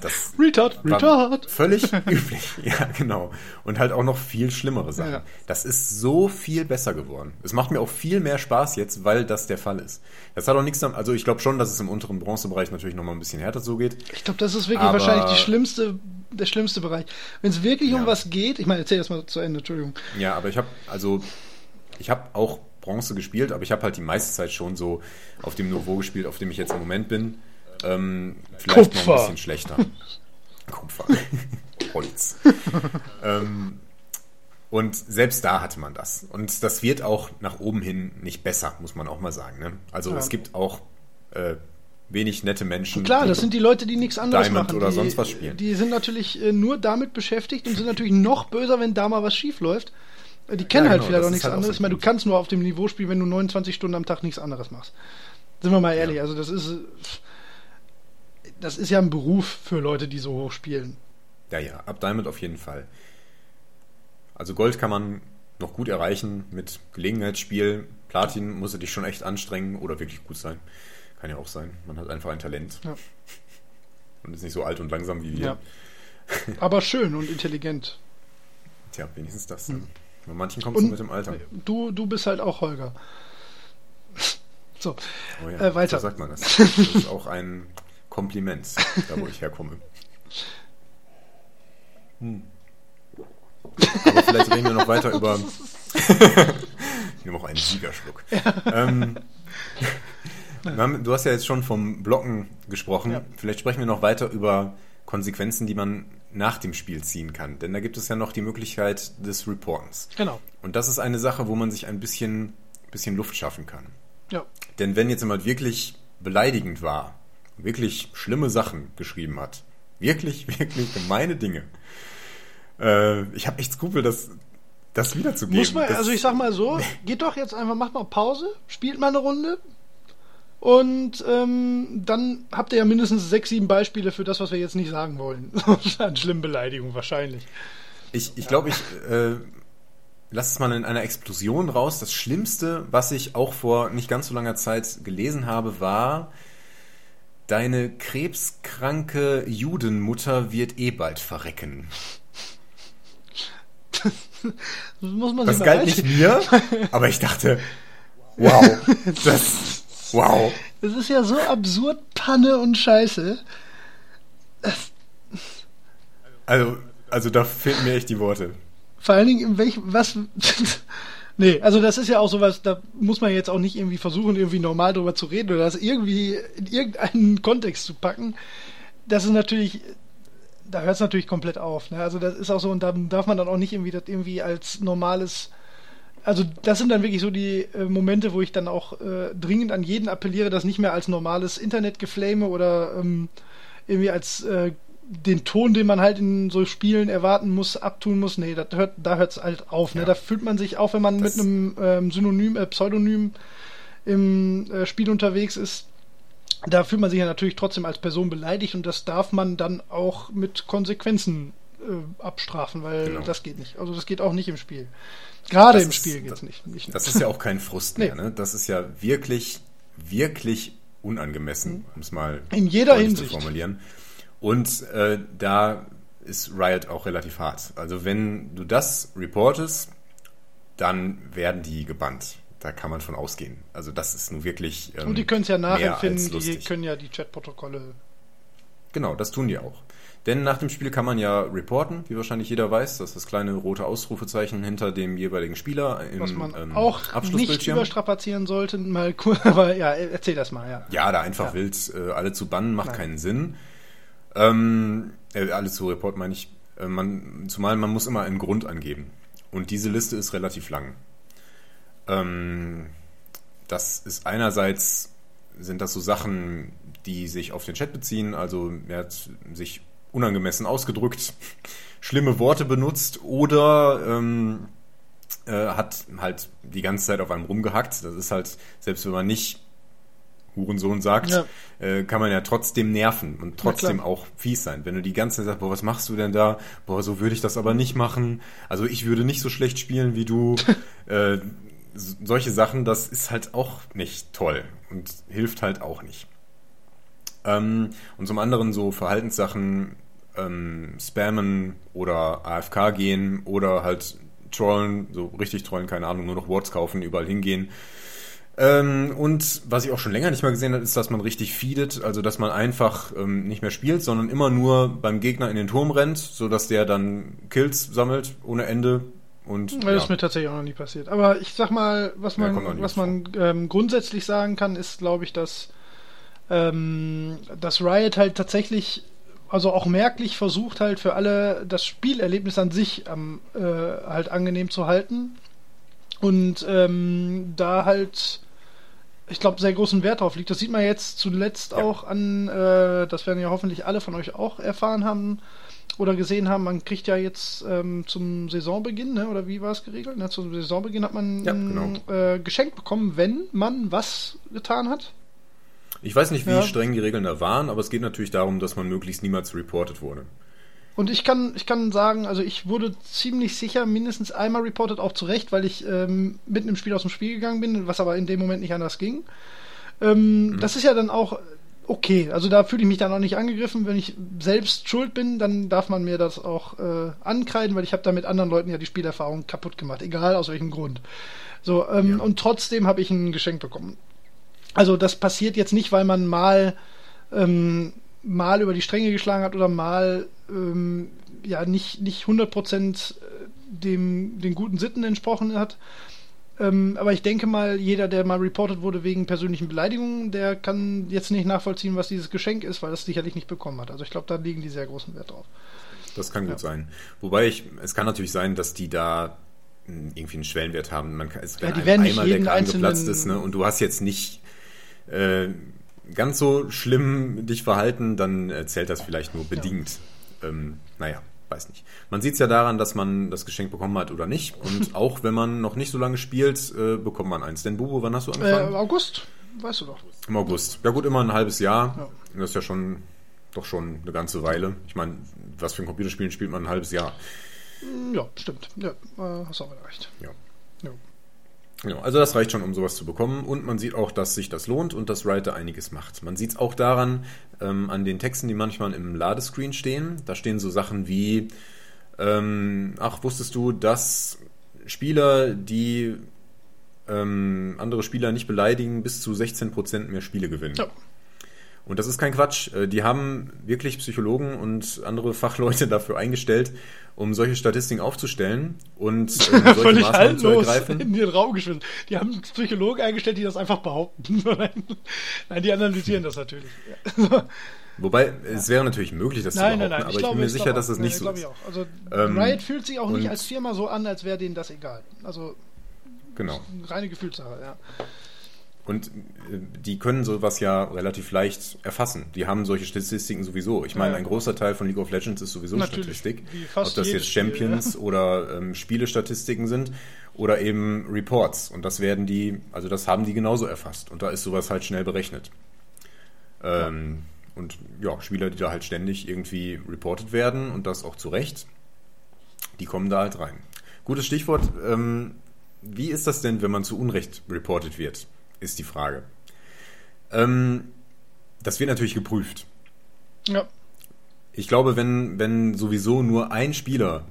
Das Retard, Retard. völlig üblich. Ja, genau. Und halt auch noch viel schlimmere Sachen. Ja. Das ist so viel besser geworden. Es macht mir auch viel mehr Spaß jetzt, weil das der Fall ist. Das hat auch nichts damit, also ich glaube schon, dass es im unteren Bronzebereich natürlich nochmal ein bisschen härter zugeht. Ich glaube, das ist wirklich Aber- wahrscheinlich die schlimmste, der schlimmste Bereich. Wenn es wirklich um Ja. was geht, ich meine, erzähl das mal zu Ende, Entschuldigung. Ja, aber ich habe also ich habe auch Bronze gespielt, aber ich habe halt die meiste Zeit schon so auf dem Niveau gespielt, auf dem ich jetzt im Moment bin. Ähm, vielleicht noch Kupfer. ein bisschen schlechter. Kupfer. Holz. ähm, und selbst da hatte man das. Und das wird auch nach oben hin nicht besser, muss man auch mal sagen. Ne? Also Ja. es gibt auch äh, wenig nette Menschen. Klar, das sind die Leute, die nichts anderes Diamond machen. oder die, sonst was spielen. Die sind natürlich äh, nur damit beschäftigt und sind natürlich noch böser, wenn da mal was schief läuft. Äh, Die kennen Ja, halt genau, vielleicht das auch nichts halt auch anderes. so ich meine, du kannst nur auf dem Niveau spielen, wenn du 29 Stunden am Tag nichts anderes machst. Sind wir mal ehrlich, also das ist das ist ja ein Beruf für Leute, die so hoch spielen. Ja, ja, ab Diamond auf jeden Fall. Also Gold kann man noch gut erreichen mit Gelegenheitsspiel. Platin muss er dich schon echt anstrengen oder wirklich gut sein. Kann ja auch sein. Man hat einfach ein Talent. Ja. Und ist nicht so alt und langsam wie wir. Ja. Aber schön und intelligent. Tja, wenigstens das. Hm. Bei manchen kommt es mit dem Alter. du, du bist halt auch Holger. So, Oh ja, äh, weiter. So sagt man das. Das ist auch ein Kompliment, da wo ich herkomme. Hm. Aber vielleicht reden wir noch weiter über. ich nehme auch einen Siegerschluck. Ähm, wir haben- du hast ja jetzt schon vom Blocken gesprochen. Ja. Vielleicht sprechen wir noch weiter über Konsequenzen, die man nach dem Spiel ziehen kann. Denn da gibt es ja noch die Möglichkeit des Reportens. genau. Und das ist eine Sache, wo man sich ein bisschen, bisschen Luft schaffen kann. Ja. Denn wenn jetzt jemand wirklich beleidigend war, wirklich schlimme Sachen geschrieben hat, Wirklich, wirklich gemeine Dinge. Äh, ich habe echt Skrupel, das, das wiederzugeben. Muss man, das, also ich sag mal so, geht doch jetzt einfach, macht mal Pause, spielt mal eine Runde und ähm, dann habt ihr ja mindestens sechs, sieben Beispiele für das, was wir jetzt nicht sagen wollen. An schlimmen Beleidigungen wahrscheinlich. Ich, ich glaube, ich äh, lass es mal in einer Explosion raus. Das Schlimmste, was ich auch vor nicht ganz so langer Zeit gelesen habe, war, deine krebskranke Judenmutter wird eh bald verrecken. das muss man Das sich mal galt nicht mir, aber ich dachte, wow, das, wow. Das ist ja so absurd Panne und Scheiße. Also, also da fehlen mir echt die Worte. Vor allen Dingen, in welchem, was, nee, also das ist ja auch sowas, da muss man jetzt auch nicht irgendwie versuchen, irgendwie normal drüber zu reden oder das irgendwie in irgendeinen Kontext zu packen. Das ist natürlich, da hört es natürlich komplett auf. Ne? Also das ist auch so, und da darf man dann auch nicht irgendwie das irgendwie als normales, also das sind dann wirklich so die äh, Momente, wo ich dann auch äh, dringend an jeden appelliere, das nicht mehr als normales Internetgeflame oder ähm, irgendwie als äh, den Ton, den man halt in so Spielen erwarten muss, abtun muss. Nee, das hört, da hört es halt auf. Ne? Ja. Da fühlt man sich auch, wenn man Das- mit einem ähm, Synonym, äh, Pseudonym im äh, Spiel unterwegs ist, da fühlt man sich ja natürlich trotzdem als Person beleidigt und das darf man dann auch mit Konsequenzen äh, abstrafen, weil Genau. das geht nicht. Also das geht auch nicht im Spiel. Gerade Das im ist- Spiel das- geht's nicht. nicht. Das ist ja auch kein Frust Nee. mehr, ne? Das ist ja wirklich, wirklich unangemessen, um es mal In jeder Hinsicht. zu formulieren. Und äh, da ist Riot auch relativ hart. Also wenn du das reportest, dann werden die gebannt. Da kann man von ausgehen. Also das ist nun wirklich. Ähm, und die können es ja nachempfinden, die können ja die Chatprotokolle. Genau, das tun die auch. Denn nach dem Spiel kann man ja reporten, wie wahrscheinlich jeder weiß. Das ist das kleine rote Ausrufezeichen hinter dem jeweiligen Spieler im Was man ähm, auch nicht überstrapazieren sollte, mal kurz, aber ja, erzähl das mal, ja. Ja, da einfach Ja. wild äh, alle zu bannen, macht Nein. keinen Sinn. Ähm, äh, alle zu reporten meine ich. Äh, man, zumal man muss immer einen Grund angeben. Und diese Liste ist relativ lang. Ähm, das ist einerseits sind das so Sachen, die sich auf den Chat beziehen. Also er hat sich unangemessen ausgedrückt, schlimme Worte benutzt oder ähm, äh, hat halt die ganze Zeit auf einem rumgehackt. Das ist halt, selbst wenn man nicht Hurensohn sagt, Ja. äh, kann man ja trotzdem nerven und trotzdem auch fies sein. Wenn du die ganze Zeit sagst, boah, was machst du denn da? Boah, so würde ich das aber nicht machen. Also ich würde nicht so schlecht spielen wie du. äh, solche Sachen, das ist halt auch nicht toll und hilft halt auch nicht. Ähm, und zum anderen so Verhaltenssachen, ähm, spammen oder AFK gehen oder halt trollen, so richtig trollen, keine Ahnung, nur noch Worts kaufen, überall hingehen. Ähm, und was ich auch schon länger nicht mehr gesehen habe, ist, dass man richtig feedet, also dass man einfach ähm, nicht mehr spielt, sondern immer nur beim Gegner in den Turm rennt, sodass der dann Kills sammelt ohne Ende. Und Das ist mir tatsächlich auch noch nie passiert. Aber ich sag mal, was Ja, man, nie was man ähm, grundsätzlich sagen kann, ist, glaube ich, dass, ähm, dass Riot halt tatsächlich, also auch merklich versucht halt für alle das Spielerlebnis an sich am, äh, halt angenehm zu halten. Und ähm, da halt, ich glaube, sehr großen Wert drauf liegt. Das sieht man jetzt zuletzt Ja. auch an, äh, das werden ja hoffentlich alle von euch auch erfahren haben, oder gesehen haben, man kriegt ja jetzt ähm, zum Saisonbeginn, ne, oder wie war es geregelt? Ne, zum Saisonbeginn hat man Ja, genau. äh, Geschenk bekommen, wenn man was getan hat. Ich weiß nicht, wie Ja. streng die Regeln da waren, aber es geht natürlich darum, dass man möglichst niemals reported wurde. Und ich kann, ich kann sagen, also ich wurde ziemlich sicher mindestens einmal reported, auch zu Recht, weil ich ähm, mitten im Spiel aus dem Spiel gegangen bin, was aber in dem Moment nicht anders ging. Ähm, Das ist ja dann auch okay. Also da fühle ich mich dann auch nicht angegriffen. Wenn ich selbst schuld bin, dann darf man mir das auch äh, ankreiden, weil ich habe da mit anderen Leuten ja die Spielerfahrung kaputt gemacht, egal aus welchem Grund. So, ähm, Ja. und trotzdem habe ich ein Geschenk bekommen. Also das passiert jetzt nicht, weil man mal ähm, mal über die Stränge geschlagen hat oder mal ähm, ja nicht nicht 100% dem den guten Sitten entsprochen hat. Ähm, aber ich denke mal, jeder, der mal reported wurde wegen persönlichen Beleidigungen, der kann jetzt nicht nachvollziehen, was dieses Geschenk ist, weil es sicherlich nicht bekommen hat. Also ich glaube, da legen die sehr großen Wert drauf. Das kann gut Ja. sein. Wobei ich, es kann natürlich sein, dass die da mh, irgendwie einen Schwellenwert haben. Man kann, es, wenn Ja, die werden nicht einmal der Kragen geplatzt ist, ne, und du hast jetzt nicht äh, ganz so schlimm dich verhalten, dann äh, zählt das vielleicht nur bedingt. Ja. Ähm, naja, weiß nicht. Man sieht es ja daran, dass man das Geschenk bekommen hat oder nicht. Und auch wenn man noch nicht so lange spielt, äh, bekommt man eins. Denn Bubu, wann hast du angefangen? Äh, August, weißt du doch. Im August. Ja gut, immer ein halbes Jahr. Ja. Das ist ja schon doch schon eine ganze Weile. Ich meine, was für ein Computerspiel spielt man ein halbes Jahr? Ja, stimmt. Ja, äh, hast auch wieder recht. Ja. Genau, also das reicht schon, um sowas zu bekommen. Und man sieht auch, dass sich das lohnt und dass Writer einiges macht. Man sieht es auch daran, ähm, an den Texten, die manchmal im Ladescreen stehen. Da stehen so Sachen wie, ähm, ach, wusstest du, dass Spieler, die ähm, andere Spieler nicht beleidigen, bis zu 16% mehr Spiele gewinnen. Ja. Und das ist kein Quatsch. Äh, die haben wirklich Psychologen und andere Fachleute dafür eingestellt, um solche Statistiken aufzustellen und äh, solche Völlig Maßnahmen zu ergreifen. in den Raum geschmissen. Die haben Psychologen eingestellt, die das einfach behaupten. nein, die analysieren das natürlich. Wobei, es wäre natürlich möglich, das nein, zu behaupten, nein, nein, aber ich, bin mir sicher, dass das nicht so ist. Also, ähm, Riot fühlt sich auch nicht als Firma so an, als wäre denen das egal. Also, genau. reine Gefühlssache, ja. Und äh, die können sowas ja relativ leicht erfassen. Die haben solche Statistiken sowieso. Ich meine, ein großer Teil von League of Legends ist sowieso Natürlich, Statistik. Ob das jetzt Champions Spiel, ja. oder ähm, Spielestatistiken sind oder eben Reports. Und das werden die, also das haben die genauso erfasst. Und da ist sowas halt schnell berechnet. Ähm. Und ja, Spieler, die da halt ständig irgendwie reported werden und das auch zu Recht, die kommen da halt rein. Gutes Stichwort. Ähm, wie ist das denn, wenn man zu Unrecht reported wird? Ist die Frage. Ähm, das wird natürlich geprüft. Ja. Ich glaube, wenn, wenn sowieso nur ein Spieler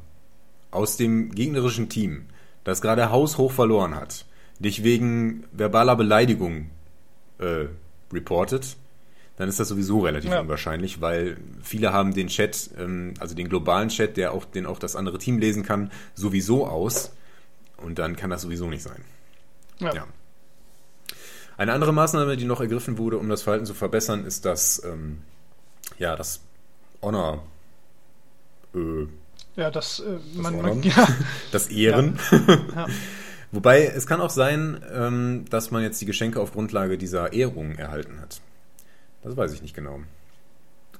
aus dem gegnerischen Team, das gerade haushoch verloren hat, dich wegen verbaler Beleidigung äh, reportet, dann ist das sowieso relativ ja. unwahrscheinlich, weil viele haben den Chat, ähm, also den globalen Chat, der auch, den auch das andere Team lesen kann, sowieso aus. Und dann kann das sowieso nicht sein. Ja. ja. Eine andere Maßnahme, die noch ergriffen wurde, um das Verhalten zu verbessern, ist das, ähm, ja, das Honor. Äh, ja, das, äh, das, man, man ja. das Ehren. Ja. Ja. Wobei es kann auch sein, ähm, dass man jetzt die Geschenke auf Grundlage dieser Ehrung erhalten hat. Das weiß ich nicht genau.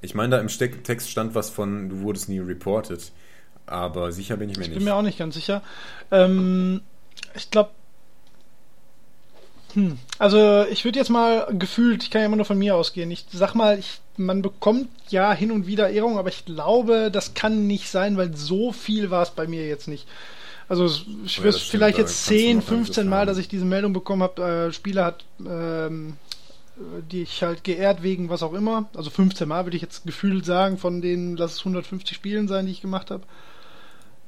Ich meine, da im Text stand was von, du wurdest nie reported. Aber sicher bin ich mir ich nicht. Ich bin mir auch nicht ganz sicher. Ähm, ich glaube, hm. Also ich würde jetzt mal gefühlt, ich kann ja immer nur von mir ausgehen. Ich sag mal, ich, man bekommt ja hin und wieder Ehrung, aber ich glaube, das kann nicht sein, weil so viel war es bei mir jetzt nicht. Also ich ja, vielleicht jetzt 10, 15 Mal, dass ich diese Meldung bekommen habe, äh, Spieler hat ähm, die ich halt geehrt wegen was auch immer. Also 15 Mal würde ich jetzt gefühlt sagen, von denen, lass es 150 Spielen sein, die ich gemacht habe.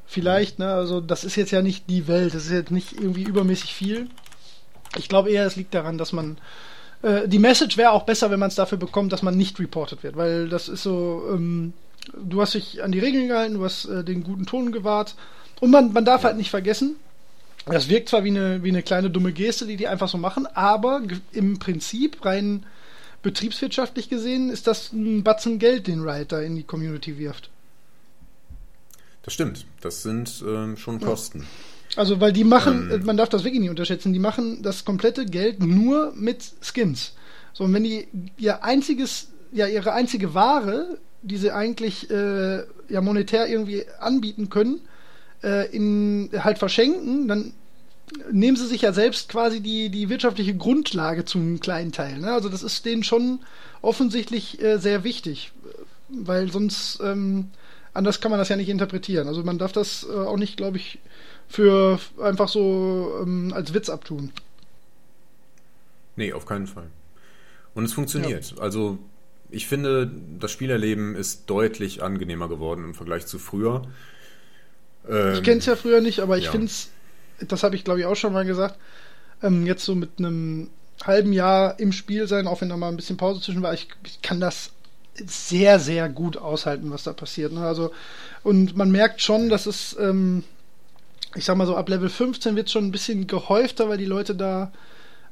Vielleicht, ne? Also das ist jetzt ja nicht die Welt, das ist jetzt nicht irgendwie übermäßig viel. Ich glaube eher, es liegt daran, dass man äh, die Message wäre auch besser, wenn man es dafür bekommt, dass man nicht reported wird, weil das ist so, ähm, du hast dich an die Regeln gehalten, du hast äh, den guten Ton gewahrt und man, man darf halt nicht vergessen, das wirkt zwar wie eine, wie eine kleine dumme Geste, die die einfach so machen, aber im Prinzip rein betriebswirtschaftlich gesehen ist das ein Batzen Geld, den Riot da in die Community wirft. Das stimmt. Das sind ähm, schon Kosten. Ja. Also, weil die machen, ähm. man darf das wirklich nicht unterschätzen, die machen das komplette Geld nur mit Skins. So, und wenn die ihr einziges, ja, ihre einzige Ware, die sie eigentlich äh, ja monetär irgendwie anbieten können, äh, in halt verschenken, dann nehmen sie sich ja selbst quasi die, die wirtschaftliche Grundlage zum kleinen Teil. Ne? Also das ist denen schon offensichtlich äh, sehr wichtig, weil sonst ähm, anders kann man das ja nicht interpretieren. Also man darf das äh, auch nicht, glaube ich, für einfach so ähm, als Witz abtun. Nee, auf keinen Fall. Und es funktioniert. Ja. Also ich finde, das Spielerleben ist deutlich angenehmer geworden im Vergleich zu früher. Ähm, ich kenne es ja früher nicht, aber ich ja. finde es, das habe ich glaube ich auch schon mal gesagt, ähm, jetzt so mit einem halben Jahr im Spiel sein, auch wenn da mal ein bisschen Pause zwischen war, ich, ich kann das sehr, sehr gut aushalten, was da passiert. Ne? Also, und man merkt schon, dass es ähm, ich sag mal so, ab Level 15 wird es schon ein bisschen gehäufter, weil die Leute da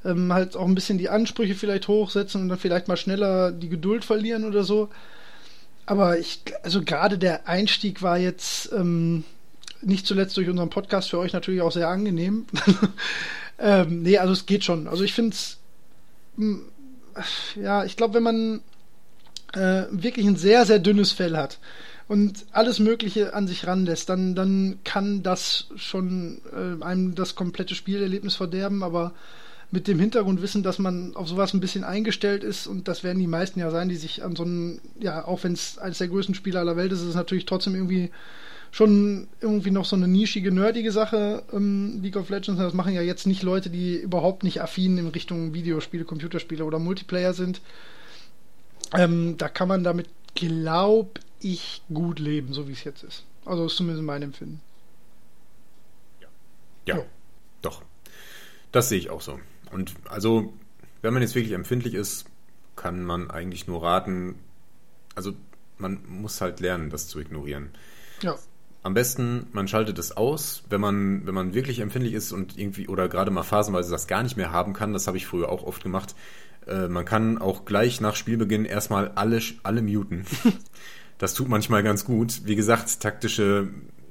ähm, halt auch ein bisschen die Ansprüche vielleicht hochsetzen und dann vielleicht mal schneller die Geduld verlieren oder so. Aber ich, also gerade der Einstieg war jetzt ähm, nicht zuletzt durch unseren Podcast für euch natürlich auch sehr angenehm. ähm, nee, also es geht schon. Also ich finde es, ja, ich glaube, wenn man äh, wirklich ein sehr, sehr dünnes Fell hat und alles Mögliche an sich ranlässt, dann, dann kann das schon äh, einem das komplette Spielerlebnis verderben, aber mit dem Hintergrundwissen, dass man auf sowas ein bisschen eingestellt ist und das werden die meisten ja sein, die sich an so einen, ja, auch wenn es eines der größten Spieler aller Welt ist, ist es natürlich trotzdem irgendwie schon irgendwie noch so eine nischige, nerdige Sache, ähm, League of Legends. Das machen ja jetzt nicht Leute, die überhaupt nicht affin in Richtung Videospiele, Computerspiele oder Multiplayer sind. Ähm, da kann man damit, glaub ich, gut leben, so wie es jetzt ist. Also ist zumindest mein Empfinden. Ja. Ja, jo. doch. Das sehe ich auch so. Und also, wenn man jetzt wirklich empfindlich ist, kann man eigentlich nur raten, also man muss halt lernen, das zu ignorieren. Ja. Am besten, man schaltet es aus, wenn man, wenn man wirklich empfindlich ist und irgendwie oder gerade mal phasenweise das gar nicht mehr haben kann. Das habe ich früher auch oft gemacht. Äh, man kann auch gleich nach Spielbeginn erstmal alle, alle muten. das tut manchmal ganz gut. Wie gesagt, taktische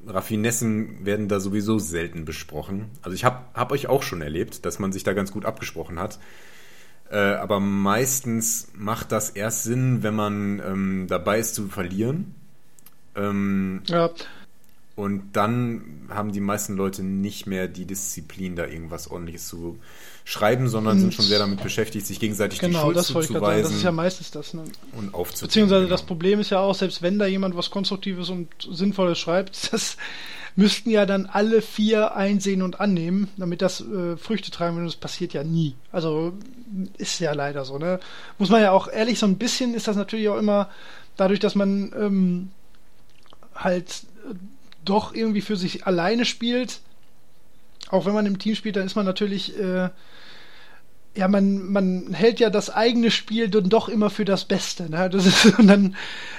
Raffinessen werden da sowieso selten besprochen. Also ich habe hab euch auch schon erlebt, dass man sich da ganz gut abgesprochen hat. Äh, aber meistens macht das erst Sinn, wenn man ähm, dabei ist zu verlieren. Ähm, ja. Und dann haben die meisten Leute nicht mehr die Disziplin, da irgendwas ordentliches zu schreiben, sondern sind schon sehr damit beschäftigt, sich gegenseitig genau, die Schuld das zuzuweisen. Sagen. Das ist ja meistens das. Ne? Und aufzuziehen. Beziehungsweise genau. das Problem ist ja auch, selbst wenn da jemand was Konstruktives und Sinnvolles schreibt, das müssten ja dann alle vier einsehen und annehmen, damit das äh, Früchte tragen würde. Das passiert ja nie. Also ist ja leider so. Ne? Muss man ja auch ehrlich, so ein bisschen ist das natürlich auch immer dadurch, dass man ähm, halt äh, doch irgendwie für sich alleine spielt. Auch wenn man im Team spielt, dann ist man natürlich, äh, ja, man, man hält ja das eigene Spiel dann doch immer für das Beste. Ne? Das ist, und dann,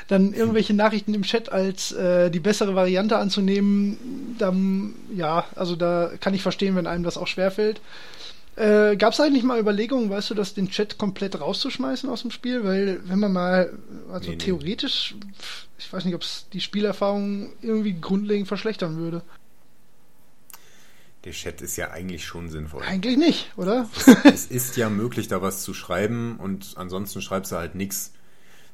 dann irgendwelche Nachrichten im Chat als äh, die bessere Variante anzunehmen, dann, ja, also da kann ich verstehen, wenn einem das auch schwerfällt. Äh, Gab es eigentlich mal Überlegungen, weißt du, das den Chat komplett rauszuschmeißen aus dem Spiel? Weil, wenn man mal, also nee, theoretisch, nee. Ich weiß nicht, ob es die Spielerfahrung irgendwie grundlegend verschlechtern würde. Der Chat ist ja eigentlich schon sinnvoll. Eigentlich nicht, oder? Es, ist ja möglich, da was zu schreiben und ansonsten schreibst du halt nichts.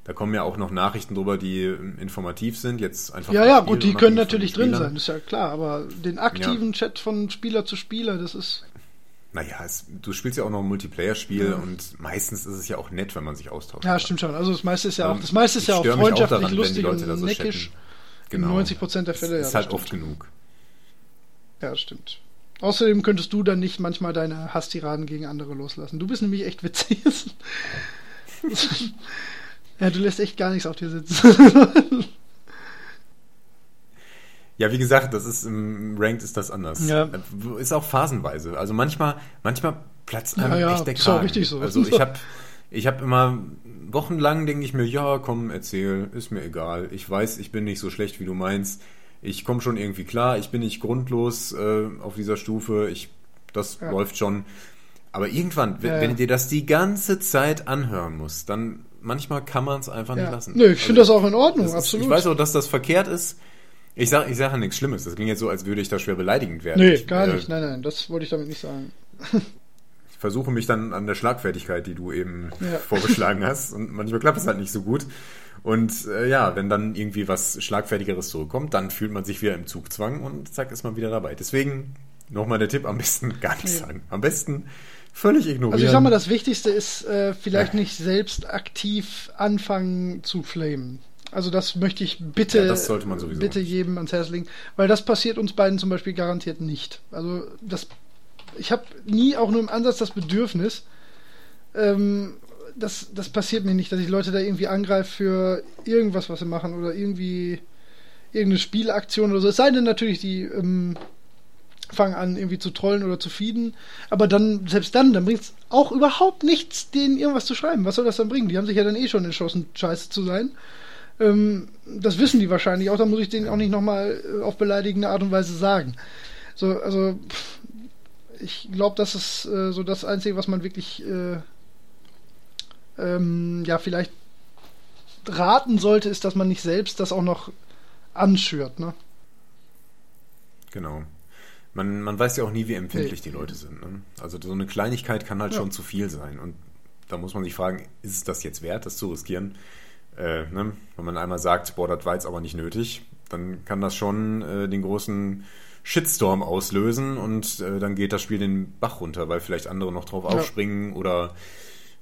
Da kommen ja auch noch Nachrichten drüber, die ähm, informativ sind. Jetzt einfach. Ja, ja, gut, die können natürlich drin sein, ist ja klar. Aber den aktiven ja. Chat von Spieler zu Spieler, das ist naja, es, du spielst ja auch noch ein Multiplayer-Spiel ja. und meistens ist es ja auch nett, wenn man sich austauscht. Ja, stimmt schon. Also das meiste ist ja auch, ähm, das meiste ist ja auch freundschaftlich, auch daran, lustig und so neckisch. Genau. In 90 Prozent der Fälle. Das ist ja, halt oft genug. Ja, das stimmt. Außerdem könntest du dann nicht manchmal deine Hasstiraden gegen andere loslassen. Du bist nämlich echt witzig. ja, du lässt echt gar nichts auf dir sitzen. Ja, wie gesagt, das ist im Ranked ist das anders. Ja. Ist auch phasenweise. Also manchmal, manchmal platzt einem ja, ja, echt der Kragen. Ist auch richtig so. Also ich habe ich habe immer wochenlang denke ich mir, ja, komm, erzähl, ist mir egal. Ich weiß, ich bin nicht so schlecht, wie du meinst. Ich komme schon irgendwie klar. Ich bin nicht grundlos äh, auf dieser Stufe. Ich, das ja. läuft schon. Aber irgendwann, wenn, wenn dir das die ganze Zeit anhören muss, dann manchmal kann man es einfach nicht lassen. Nö, ich finde also, das auch in Ordnung, ist, absolut. Ich weiß auch, dass das verkehrt ist. Ich sage ich sag nichts Schlimmes. Das klingt jetzt so, als würde ich da schwer beleidigend werden. Nee, ich, gar äh, nicht. Nein, nein, das wollte ich damit nicht sagen. ich versuche mich dann an der Schlagfertigkeit, die du eben ja. vorgeschlagen hast. Und manchmal klappt es halt nicht so gut. Und äh, ja, wenn dann irgendwie was Schlagfertigeres zurückkommt, dann fühlt man sich wieder im Zugzwang und zack, ist man wieder dabei. Deswegen nochmal der Tipp, am besten gar nichts ja. sagen. Am besten völlig ignorieren. Also ich sag mal, das Wichtigste ist äh, vielleicht nicht selbst aktiv anfangen zu flamen. Also das möchte ich bitte, ja, bitte jedem ans Herz legen, weil das passiert uns beiden zum Beispiel garantiert nicht. Also das, ich habe nie auch nur im Ansatz das Bedürfnis, ähm, das, das passiert mir nicht, dass ich Leute da irgendwie angreife für irgendwas, was sie machen oder irgendwie irgendeine Spielaktion oder so. Es sei denn natürlich, die ähm, fangen an irgendwie zu trollen oder zu feeden, aber dann, selbst dann, dann bringt es auch überhaupt nichts, denen irgendwas zu schreiben. Was soll das dann bringen? Die haben sich ja dann eh schon entschlossen, scheiße zu sein. Ähm, das wissen die wahrscheinlich auch, da muss ich denen auch nicht nochmal äh, auf beleidigende Art und Weise sagen. So, also ich glaube, das ist äh, so das Einzige, was man wirklich äh, ähm, ja vielleicht raten sollte, ist, dass man nicht selbst das auch noch anschürt, ne? Genau. Man, man weiß ja auch nie, wie empfindlich nee. die Leute sind. Ne? Also so eine Kleinigkeit kann halt ja. schon zu viel sein. Und da muss man sich fragen, ist es das jetzt wert, das zu riskieren? Äh, ne? Wenn man einmal sagt, boah, das war jetzt aber nicht nötig, dann kann das schon äh, den großen Shitstorm auslösen und äh, dann geht das Spiel den Bach runter, weil vielleicht andere noch drauf ja. aufspringen oder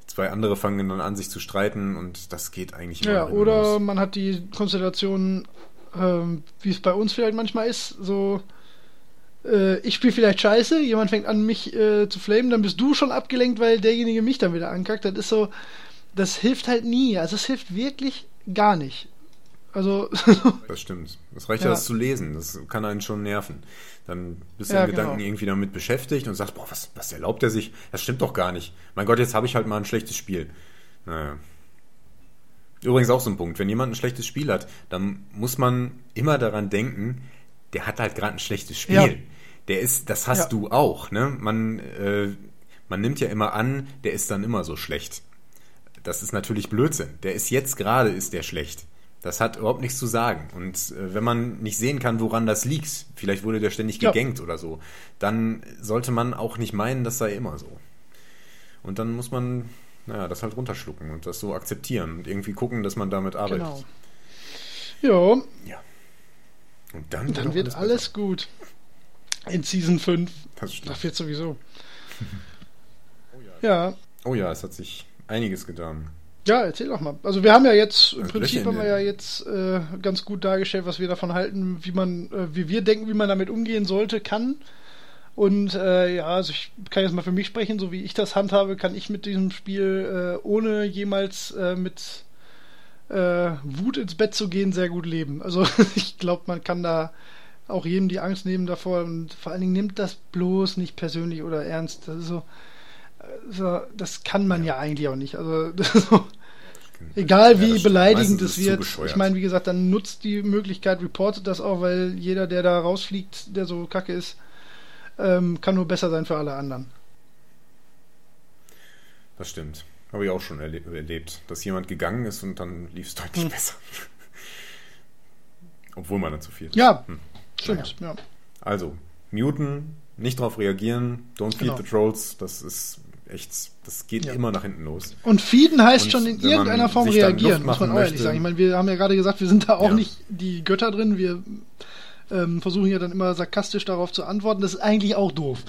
zwei andere fangen dann an, sich zu streiten und das geht eigentlich immer. Ja, oder los. man hat die Konstellation, ähm, wie es bei uns vielleicht manchmal ist, so äh, ich spiele vielleicht scheiße, jemand fängt an, mich äh, zu flamen, dann bist du schon abgelenkt, weil derjenige mich dann wieder ankackt. Das ist so, das hilft halt nie. Also es hilft wirklich gar nicht. Also. das stimmt. Es reicht ja, das zu lesen. Das kann einen schon nerven. Dann bist du ja, in genau. Gedanken irgendwie damit beschäftigt und sagst, boah, was, was erlaubt er sich? Das stimmt doch gar nicht. Mein Gott, jetzt habe ich halt mal ein schlechtes Spiel. Naja. Übrigens auch so ein Punkt. Wenn jemand ein schlechtes Spiel hat, dann muss man immer daran denken, der hat halt gerade ein schlechtes Spiel. Ja der ist, das hast ja. du auch, ne? Man, äh, man nimmt ja immer an, der ist dann immer so schlecht. Das ist natürlich Blödsinn. Der ist jetzt gerade, ist der schlecht. Das hat überhaupt nichts zu sagen. Und äh, wenn man nicht sehen kann, woran das liegt, vielleicht wurde der ständig ja. gegankt oder so, dann sollte man auch nicht meinen, das sei immer so. Und dann muss man, naja, das halt runterschlucken und das so akzeptieren und irgendwie gucken, dass man damit arbeitet. Genau. Ja. Ja. Und dann, dann wird alles, alles gut. In Season 5. Das stimmt. Das wird sowieso. oh ja. ja. Oh ja, es hat sich einiges getan. Ja, erzähl doch mal. Also wir haben ja jetzt, im Prinzip haben wir ja jetzt äh, ganz gut dargestellt, was wir davon halten, wie man, äh, wie wir denken, wie man damit umgehen sollte, kann. Und äh, ja, also ich kann jetzt mal für mich sprechen, so wie ich das handhabe, kann ich mit diesem Spiel äh, ohne jemals äh, mit äh, Wut ins Bett zu gehen sehr gut leben. Also ich glaube, man kann da auch jedem die Angst nehmen davor und vor allen Dingen nimmt das bloß nicht persönlich oder ernst. Das ist so, so das kann man ja. ja eigentlich auch nicht. Also so, egal wie ja, beleidigend es wird. Ich meine, wie gesagt, dann nutzt die Möglichkeit, reportet das auch, weil jeder, der da rausfliegt, der so kacke ist, ähm, kann nur besser sein für alle anderen. Das stimmt. Habe ich auch schon erlebt, dass jemand gegangen ist und dann lief es deutlich hm. besser. Obwohl man dann zu viel ist. Ja, hm. Stimmt, ja. Also, muten, nicht darauf reagieren, don't feed genau. the trolls, das ist echt, das geht ja. immer nach hinten los. Und feeden heißt und schon in irgendeiner Form reagieren, muss man auch ehrlich sagen. Ich meine, wir haben ja gerade gesagt, wir sind da auch ja. nicht die Götter drin, wir ähm, versuchen ja dann immer sarkastisch darauf zu antworten. Das ist eigentlich auch doof.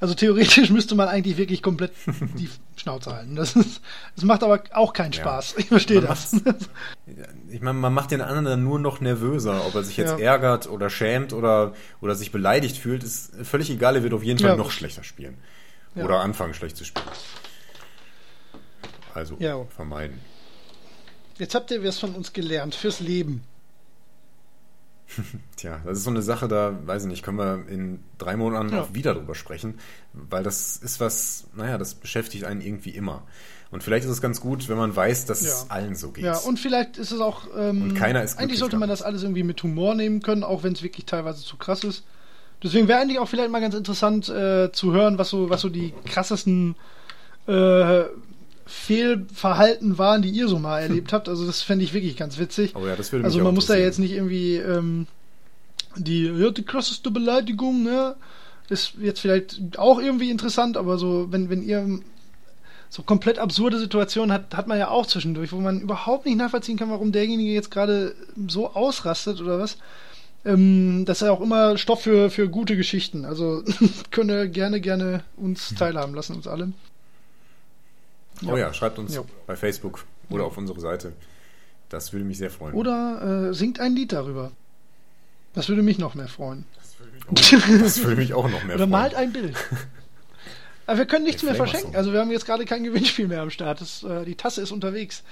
Also theoretisch müsste man eigentlich wirklich komplett die Schnauze halten. Das, ist, das macht aber auch keinen Spaß. Ja. Ich verstehe das. ich meine, man macht den anderen dann nur noch nervöser. Ob er sich jetzt ja. ärgert oder schämt oder, oder sich beleidigt fühlt, ist völlig egal. Er wird auf jeden Fall ja. noch schlechter spielen. Oder anfangen, schlecht zu spielen. Also vermeiden. Jetzt habt ihr was von uns gelernt fürs Leben. Tja, das ist so eine Sache, da weiß ich nicht, können wir in drei Monaten ja. auch wieder drüber sprechen, weil das ist was, naja, das beschäftigt einen irgendwie immer. Und vielleicht ist es ganz gut, wenn man weiß, dass ja. es allen so geht. Ja, und vielleicht ist es auch. Ähm, und keiner ist Eigentlich sollte man das alles irgendwie mit Humor nehmen können, auch wenn es wirklich teilweise zu krass ist. Deswegen wäre eigentlich auch vielleicht mal ganz interessant äh, zu hören, was so, was so die krassesten äh, Fehlverhalten waren, die ihr so mal erlebt habt. Also das fände ich wirklich ganz witzig. Oh ja, das würde Also man muss da jetzt nicht irgendwie ähm, die, ja, die krasseste Beleidigung, ne? Ist jetzt vielleicht auch irgendwie interessant, aber so, wenn, wenn ihr so komplett absurde Situationen hat, hat man ja auch zwischendurch, wo man überhaupt nicht nachvollziehen kann, warum derjenige jetzt gerade so ausrastet oder was. Ähm, das ist ja auch immer Stoff für, für gute Geschichten. Also könnt ihr gerne, gerne uns teilhaben lassen, uns alle. Ja. Oh ja, schreibt uns ja. bei Facebook oder auf unsere Seite. Das würde mich sehr freuen. Oder äh, singt ein Lied darüber. Das würde mich noch mehr freuen. Das würde mich auch, das würde mich auch noch mehr oder freuen. Oder malt ein Bild. Aber wir können nichts mehr verschenken. Also wir haben jetzt gerade kein Gewinnspiel mehr am Start. Das, äh, die Tasse ist unterwegs.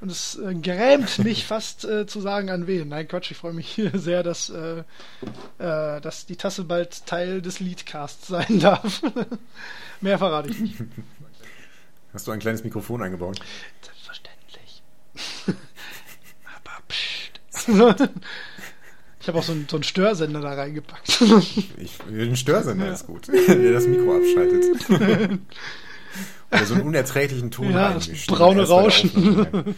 Und es äh, grämt mich fast äh, zu sagen, an wen. Nein, Quatsch, ich freue mich sehr, dass, äh, äh, dass die Tasse bald Teil des Leadcasts sein darf. mehr verrate ich nicht. Hast du ein kleines Mikrofon eingebaut? Selbstverständlich. Aber pst. Ich habe auch so einen, so einen, Störsender da reingepackt. Ich, den Störsender ja. ist gut, der das Mikro abschaltet. Oder so einen unerträglichen Ton ja, das braune Rauschen.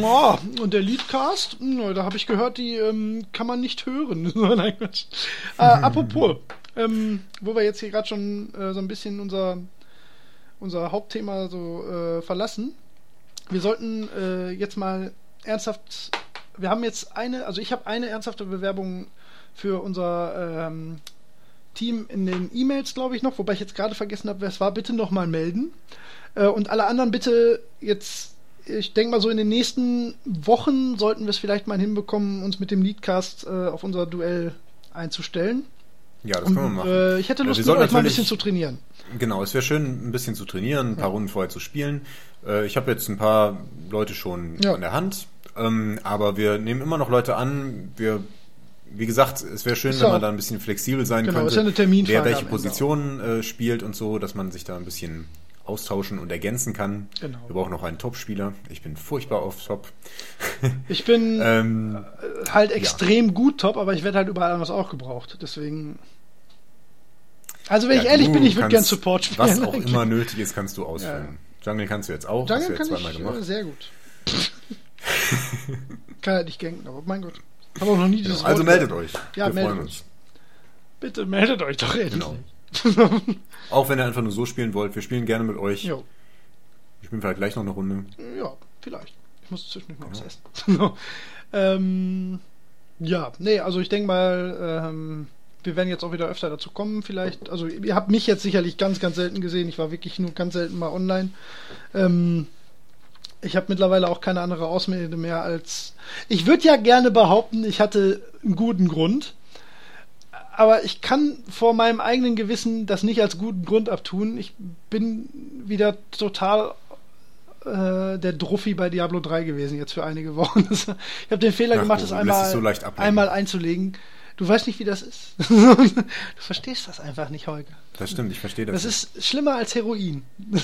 oh, und der Leadcast, da habe ich gehört, die ähm, kann man nicht hören. Nein, äh, apropos, ähm, wo wir jetzt hier gerade schon äh, so ein bisschen unser unser Hauptthema so äh, verlassen. Wir sollten äh, jetzt mal ernsthaft. Wir haben jetzt eine, also ich habe eine ernsthafte Bewerbung für unser ähm, Team in den E-Mails, glaube ich, noch, wobei ich jetzt gerade vergessen habe, wer es war, bitte nochmal melden. Äh, und alle anderen bitte jetzt, ich denke mal so in den nächsten Wochen sollten wir es vielleicht mal hinbekommen, uns mit dem Leadcast äh, auf unser Duell einzustellen. Ja, das Und, können wir machen. Äh, ich hätte Ja, Lust, mit euch mal ein bisschen zu trainieren. Genau, es wäre schön, ein bisschen zu trainieren, ein paar Runden vorher zu spielen. Äh, ich habe jetzt ein paar Leute schon Ja. an der Hand, ähm, aber wir nehmen immer noch Leute an. Wir, wie gesagt, es wäre schön, Ist wenn ja- man da ein bisschen flexibel sein Genau, könnte, ist ja eine Terminfrage wer welche Ende Positionen äh, spielt und so, dass man sich da ein bisschen austauschen und ergänzen kann. Genau. Wir brauchen noch einen Top-Spieler. Ich bin furchtbar auf Top. Ich bin ähm, halt extrem gut top, aber ich werde halt überall anders auch gebraucht. Deswegen. Also wenn ja, ich ehrlich bin, ich würde gern Support spielen. Was auch immer nötig ist, kannst du ausfüllen. Jungle kannst du jetzt auch, hast du Jungle jetzt kann zweimal ich gemacht. äh, sehr gut. kann halt nicht ganken, aber mein Gott. Habe auch noch nie dieses Also Wort meldet gehört. euch. Ja, Wir meldet uns. Bitte meldet euch doch endlich. Genau. Auch wenn ihr einfach nur so spielen wollt, wir spielen gerne mit euch. Jo. Wir spielen vielleicht gleich noch eine Runde. Ja, vielleicht. Ich muss zwischendurch mal was Genau. essen. ähm, ja, nee, also ich denke mal, ähm, wir werden jetzt auch wieder öfter dazu kommen, vielleicht. Also ihr habt mich jetzt sicherlich ganz, ganz selten gesehen. Ich war wirklich nur ganz selten mal online. Ähm, ich habe mittlerweile auch keine andere Ausrede mehr als. Ich würde ja gerne behaupten, ich hatte einen guten Grund. Aber ich kann vor meinem eigenen Gewissen das nicht als guten Grund abtun. Ich bin wieder total äh, der Druffi bei Diablo 3 gewesen, jetzt für einige Wochen. ich habe den Fehler Ach, gemacht, lässt einmal, so einmal einzulegen. Du weißt nicht, wie das ist. du verstehst das einfach nicht, Holger. Das stimmt, ich verstehe das. Das ist schlimmer als Heroin.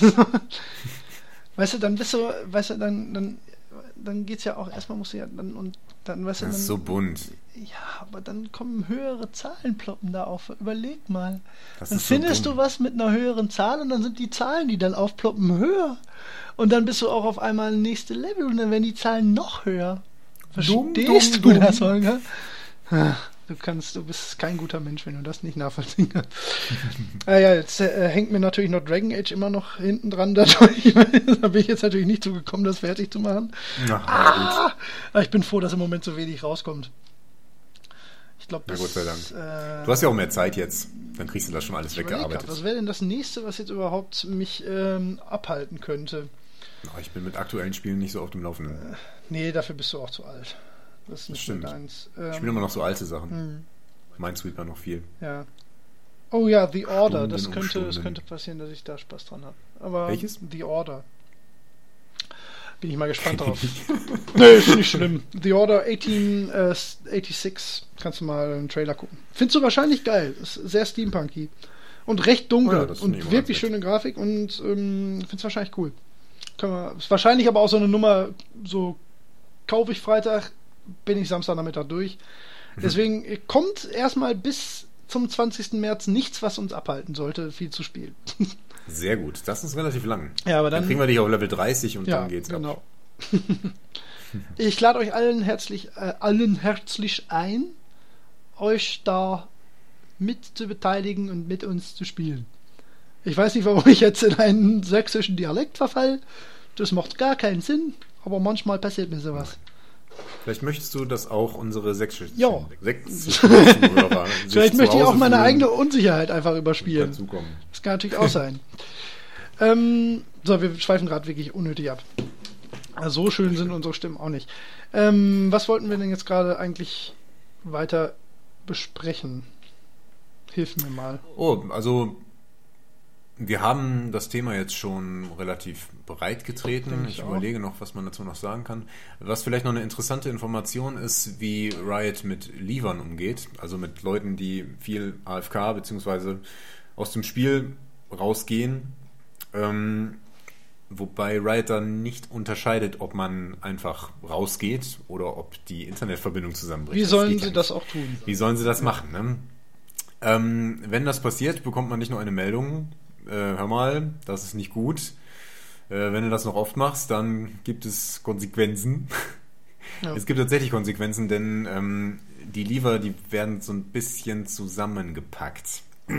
weißt du, dann bist du, weißt du, dann, dann, dann geht's ja auch, erstmal musst du ja dann, und dann, weißt du, das dann, ist so bunt. ja, aber dann kommen höhere Zahlen ploppen da auf. Überleg mal. Das dann so findest dumm. du was mit einer höheren Zahl und dann sind die Zahlen, die dann aufploppen, höher. Und dann bist du auch auf einmal nächste Level und dann werden die Zahlen noch höher. Dumm, Verstehst dumm, du dumm. das, Holger? Ah, Du kannst, du bist kein guter Mensch, wenn du das nicht nachvollziehen kannst. ah ja, jetzt äh, hängt mir natürlich noch Dragon Age immer noch hinten dran dadurch. da bin ich jetzt natürlich nicht zugekommen, das fertig zu machen. Ach, na gut. Ah, ich bin froh, dass im Moment so wenig rauskommt. Ich glaube, Na Gott sei Dank. Äh, Du hast ja auch mehr Zeit jetzt. Dann kriegst du das schon alles überleg grad, weggearbeitet. was wäre denn das nächste, was jetzt überhaupt mich ähm, abhalten könnte? Ich bin mit aktuellen Spielen nicht so auf dem Laufenden. Nee, dafür bist du auch zu alt. Das ist nicht stimmt. deins. Ähm, Ich spiele immer noch so alte Sachen. hm, Minesweeper noch viel. ja. Oh ja, The Order. Stunden das könnte, das könnte passieren, dass ich da Spaß dran habe. Aber Welches? The Order. Bin ich mal gespannt drauf. nee, ist nicht schlimm. The Order 1886. Kannst du mal einen Trailer gucken. Findest du wahrscheinlich geil. Ist sehr steampunky. Und recht dunkel. Oh ja, und wirklich schöne Grafik und ähm, find's wahrscheinlich cool. Kann man, ist wahrscheinlich aber auch so eine Nummer, so kaufe ich Freitag, bin ich Samstagnachmittag durch. Mhm. Deswegen kommt erstmal bis zum 20. März nichts, was uns abhalten sollte, viel zu spielen. Sehr gut. Das ist relativ lang. Ja, aber Dann, dann, kriegen wir dich auf Level 30 und ja, dann geht's ab. genau. ich lade euch allen herzlich, äh, allen herzlich ein, euch da mit zu beteiligen und mit uns zu spielen. Ich weiß nicht, warum ich jetzt in einen sächsischen Dialekt verfall. Das macht gar keinen Sinn, aber manchmal passiert mir sowas. Vielleicht möchtest du, dass auch unsere sächsischen, Ja. Vielleicht möchte ich auch meine fühlen eigene Unsicherheit einfach überspielen. Das kann natürlich auch sein. ähm, so, wir schweifen gerade wirklich unnötig ab. Also so schön sind unsere Stimmen auch nicht. Ähm, was wollten wir denn jetzt gerade eigentlich weiter besprechen? Hilf mir mal. Oh, also wir haben das Thema jetzt schon relativ breit getreten. Ich ich überlege noch, was man dazu noch sagen kann. Was vielleicht noch eine interessante Information ist, wie Riot mit Leavern umgeht, also mit Leuten, die viel AFK bzw. aus dem Spiel rausgehen. Ähm, wobei Riot dann nicht unterscheidet, ob man einfach rausgeht oder ob die Internetverbindung zusammenbricht. Wie Das sollen geht sie das auch tun? wie sollen sie das machen? Ne? Ähm, wenn das passiert, bekommt man nicht nur eine Meldung, äh, hör mal, das ist nicht gut. Äh, wenn du das noch oft machst, dann gibt es Konsequenzen. Ja. Es gibt tatsächlich Konsequenzen, denn ähm, die Lever, die werden so ein bisschen zusammengepackt.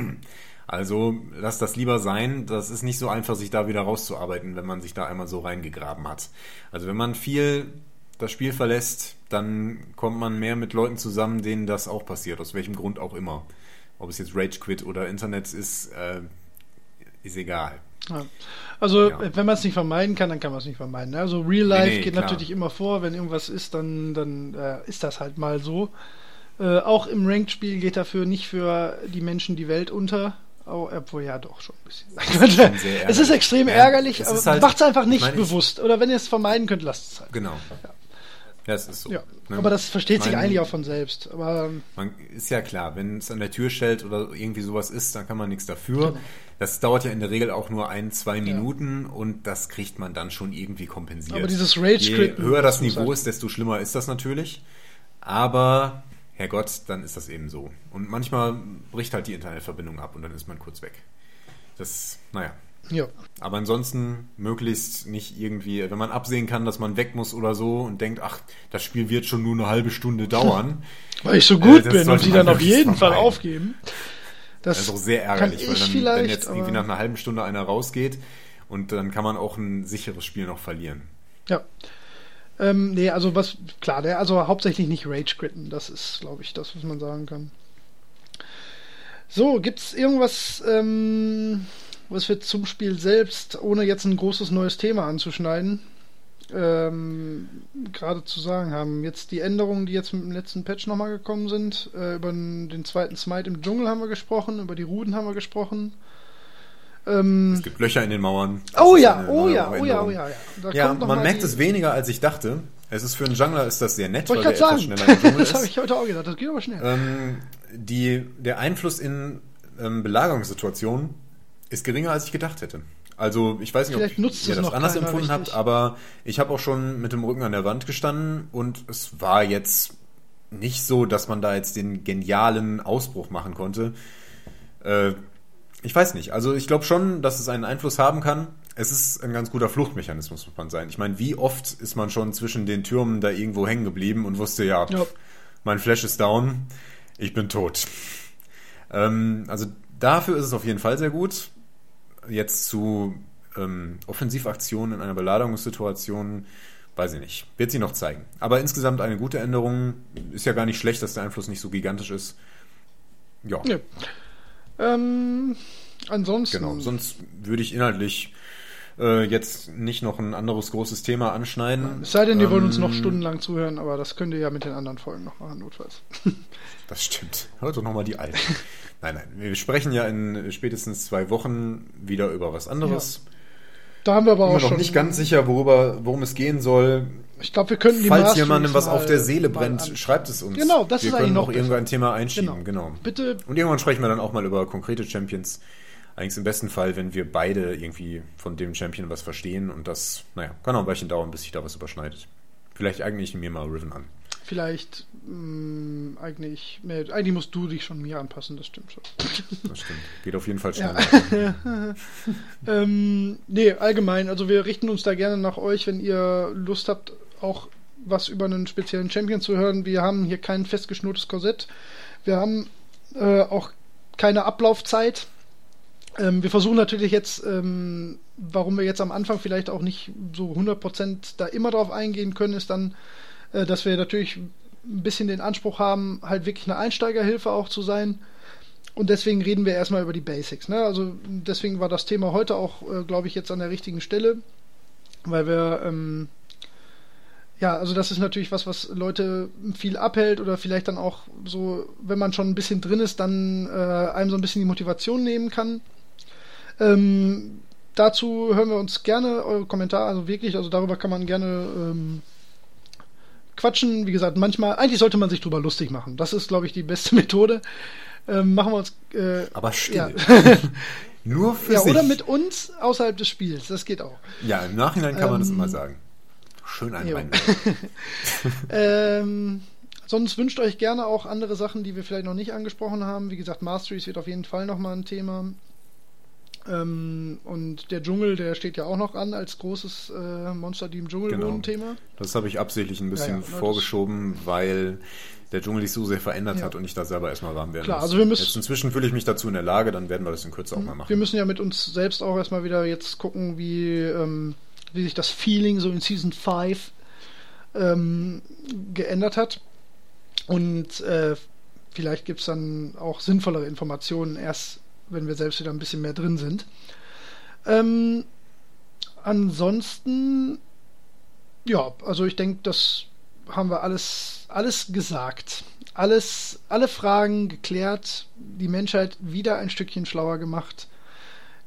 Also lass das lieber sein. Das ist nicht so einfach, sich da wieder rauszuarbeiten, wenn man sich da einmal so reingegraben hat. Also wenn man viel das Spiel verlässt, dann kommt man mehr mit Leuten zusammen, denen das auch passiert, aus welchem Grund auch immer. Ob es jetzt Rage Quit oder Internet ist, äh, ist egal. Ja. Also, ja. wenn man es nicht vermeiden kann, dann kann man es nicht vermeiden. Ne? Also, Real Life nee, nee, geht klar. natürlich immer vor. Wenn irgendwas ist, dann, dann äh, ist das halt mal so. Äh, auch im Ranked-Spiel geht dafür nicht für die Menschen die Welt unter. Oh, obwohl ja doch schon ein bisschen. Ist es ist extrem ja, ärgerlich, aber halt, macht es einfach nicht ich mein, bewusst. Oder wenn ihr es vermeiden könnt, lasst es halt. Genau. Ja. Ja, es ist so. Ja, ne? Aber das versteht sich eigentlich auch von selbst. Aber man ist ja klar, wenn es an der Tür stellt oder irgendwie sowas ist, dann kann man nichts dafür. Genau. Das dauert ja in der Regel auch nur ein, zwei Minuten ja. und das kriegt man dann schon irgendwie kompensiert. Aber dieses rage Je höher das Niveau ist, desto schlimmer ist das natürlich. Aber Herrgott, dann ist das eben so. Und manchmal bricht halt die Internetverbindung ab und dann ist man kurz weg. Das, naja, ja. Aber ansonsten möglichst nicht irgendwie, wenn man absehen kann, dass man weg muss oder so und denkt, ach, das Spiel wird schon nur eine halbe Stunde dauern. weil ich so gut äh, bin und die dann auf jeden Fall aufgeben. Das, das ist auch sehr ärgerlich, weil dann, wenn jetzt irgendwie nach einer halben Stunde einer rausgeht und dann kann man auch ein sicheres Spiel noch verlieren. Ja. Ähm, nee, also was, klar, der, also hauptsächlich nicht Rage Quitten, das ist, glaube ich, das, was man sagen kann. So, gibt's irgendwas, ähm, was wir zum Spiel selbst, ohne jetzt ein großes neues Thema anzuschneiden, ähm, gerade zu sagen haben. Jetzt die Änderungen, die jetzt mit dem letzten Patch nochmal gekommen sind. Äh, über den zweiten Smite im Dschungel haben wir gesprochen, über die Ruden haben wir gesprochen. Ähm, es gibt Löcher in den Mauern. Oh ja, oh ja, oh ja, oh ja, ja. ja man merkt es weniger, als ich dachte. Es ist für einen Jungler ist das sehr nett, Wollte weil der etwas schneller im Dschungel ist. das habe ich heute auch gedacht, das geht aber schnell. Ähm, die, der Einfluss in ähm, Belagerungssituationen ist geringer, als ich gedacht hätte. Also ich weiß nicht, Vielleicht ob ihr das anders empfunden richtig. habt, aber ich habe auch schon mit dem Rücken an der Wand gestanden und es war jetzt nicht so, dass man da jetzt den genialen Ausbruch machen konnte. Äh, ich weiß nicht. Also ich glaube schon, dass es einen Einfluss haben kann. Es ist ein ganz guter Fluchtmechanismus, muss man sein. Ich meine, wie oft ist man schon zwischen den Türmen da irgendwo hängen geblieben und wusste, ja, ja. mein Flash ist down, ich bin tot. Ähm, also dafür ist es auf jeden Fall sehr gut jetzt zu ähm, Offensivaktionen in einer Beladungssituation, weiß ich nicht. Wird sie noch zeigen. Aber insgesamt eine gute Änderung. Ist ja gar nicht schlecht, dass der Einfluss nicht so gigantisch ist. Ja. ja. Ähm, ansonsten. Genau, sonst würde ich inhaltlich äh, jetzt nicht noch ein anderes großes Thema anschneiden. Es sei denn, ähm, wollt uns noch stundenlang zuhören, aber das könnt ihr ja mit den anderen Folgen noch machen, notfalls. das stimmt. Hört doch nochmal die alten. Nein, nein. Wir sprechen ja in spätestens zwei Wochen wieder über was anderes. Ja. Da haben wir aber auch schon. Ich bin noch nicht ganz sicher, worüber, worum es gehen soll. Ich glaube, wir könnten die Falls jemandem was auf der Seele brennt, schreibt es uns. Genau, das wir ist eigentlich noch auch irgendwann ein Thema einschieben. Genau. genau. Bitte. Und irgendwann sprechen wir dann auch mal über konkrete Champions. Eigentlich im besten Fall, wenn wir beide irgendwie von dem Champion was verstehen und das, naja, kann auch ein Weilchen dauern, bis sich da was überschneidet. Vielleicht eigne ich mir mal Riven an. Vielleicht mh, mm, eigentlich, nee, eigentlich musst du dich schon mir anpassen, das stimmt schon. Das stimmt. Geht auf jeden Fall schneller. Ja. ähm, nee, allgemein, also wir richten uns da gerne nach euch, wenn ihr Lust habt, auch was über einen speziellen Champion zu hören. Wir haben hier kein festgeschnurrtes Korsett. Wir haben äh, auch keine Ablaufzeit. Ähm, wir versuchen natürlich jetzt, ähm, warum wir jetzt am Anfang vielleicht auch nicht so 100% da immer drauf eingehen können, ist dann äh, dass wir natürlich ein bisschen den Anspruch haben, halt wirklich eine Einsteigerhilfe auch zu sein. Und deswegen reden wir erstmal über die Basics. Ne? Also deswegen war das Thema heute auch, äh, glaube ich, jetzt an der richtigen Stelle, weil wir ähm, ja, also das ist natürlich was, was Leute viel abhält oder vielleicht dann auch so, wenn man schon ein bisschen drin ist, dann äh, einem so ein bisschen die Motivation nehmen kann. Ähm, dazu hören wir uns gerne eure Kommentare, also wirklich, also darüber kann man gerne ähm, quatschen. Wie gesagt, manchmal, eigentlich sollte man sich drüber lustig machen. Das ist, glaube ich, die beste Methode. Ähm, machen wir uns. Äh, Aber still. Ja. Nur für ja, sich. Oder mit uns außerhalb des Spiels. Das geht auch. Ja, im Nachhinein kann ähm, man das immer sagen. Schön ein ähm, Sonst wünscht euch gerne auch andere Sachen, die wir vielleicht noch nicht angesprochen haben. Wie gesagt, Masteries wird auf jeden Fall nochmal ein Thema. Ähm, und der Dschungel, der steht ja auch noch an als großes äh, Monster, die im Dschungel Genau. wohnen Thema. Das habe ich absichtlich ein bisschen Ja, ja, vorgeschoben, weil der Dschungel sich so sehr verändert Ja. hat und ich da selber erstmal warm werden Klar, muss. also wir müssen- Jetzt inzwischen fühle ich mich dazu in der Lage, dann werden wir das in Kürze auch mal machen. Wir müssen ja mit uns selbst auch erstmal wieder jetzt gucken, wie, ähm, wie sich das Feeling so in Season 5 ähm, geändert hat. Und äh, vielleicht gibt es dann auch sinnvollere Informationen erst, wenn wir selbst wieder ein bisschen mehr drin sind. Ähm, ansonsten, ja, also ich denke, das haben wir alles, alles gesagt. Alles, alle Fragen geklärt, die Menschheit wieder ein Stückchen schlauer gemacht,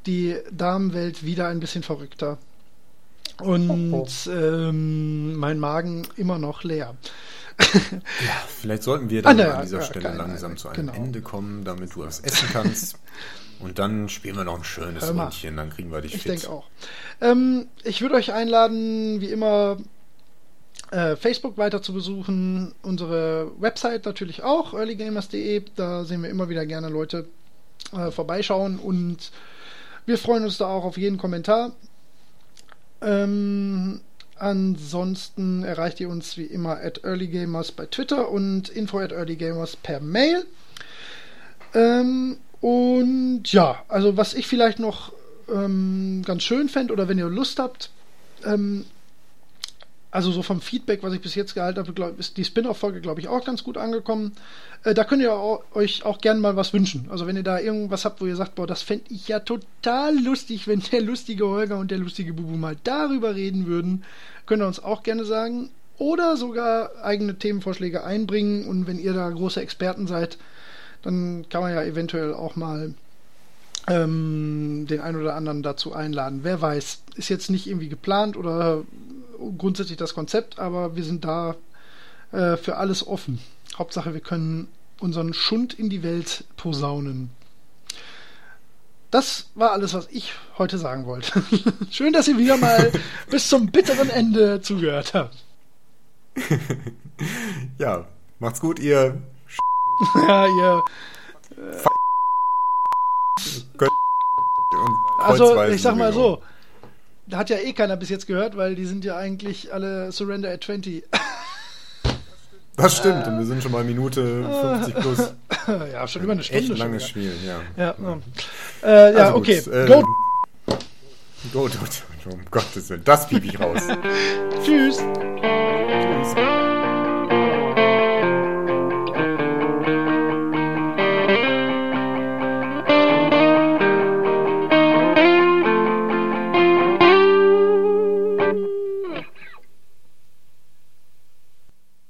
die Damenwelt wieder ein bisschen verrückter. Und ähm, mein Magen immer noch leer. Vielleicht sollten wir dann Ah, na, an dieser ja, Stelle keine langsam zu einem genau. Ende kommen, damit du was essen kannst. Und dann spielen wir noch ein schönes. Rundchen, dann kriegen wir dich Ich fit. denke auch. Ähm, ich würde euch einladen, wie immer, äh, Facebook weiter zu besuchen, unsere Website natürlich auch, earlygamers.de. Da sehen wir immer wieder gerne Leute äh, vorbeischauen und wir freuen uns da auch auf jeden Kommentar. Ähm, ansonsten erreicht ihr uns wie immer at earlygamers bei Twitter und info at earlygamers per Mail. Ähm, und ja, also was ich vielleicht noch ähm, ganz schön fände oder wenn ihr Lust habt, ähm, also so vom Feedback, was ich bis jetzt gehalten habe, glaub, ist die Spin-off-Folge, glaube ich, auch ganz gut angekommen. Äh, da könnt ihr au- euch auch gerne mal was wünschen. Also wenn ihr da irgendwas habt, wo ihr sagt, boah, das fände ich ja total lustig, wenn der lustige Holger und der lustige Bubu mal darüber reden würden, könnt ihr uns auch gerne sagen. Oder sogar eigene Themenvorschläge einbringen. Und wenn ihr da große Experten seid, dann kann man ja eventuell auch mal ähm, den einen oder anderen dazu einladen. Wer weiß, ist jetzt nicht irgendwie geplant oder grundsätzlich das Konzept, aber wir sind da äh, für alles offen. Hauptsache, wir können unseren Schund in die Welt posaunen. Das war alles, was ich heute sagen wollte. Schön, dass ihr wieder mal bis zum bitteren Ende zugehört habt. Ja, macht's gut, ihr ja, ihr, und also ich sag mal so, hat ja eh keiner bis jetzt gehört, weil die sind ja eigentlich alle Surrender at 20. Das stimmt, und wir sind schon mal Minute 50 plus. ja, schon über eine Stunde. Echt schon langes wieder. Spiel, ja. Ja, ja. Äh, ja Also okay. gut, äh, Go. Go, go, go, um Gottes Willen, das piep ich raus. Tschüss. Tschüss.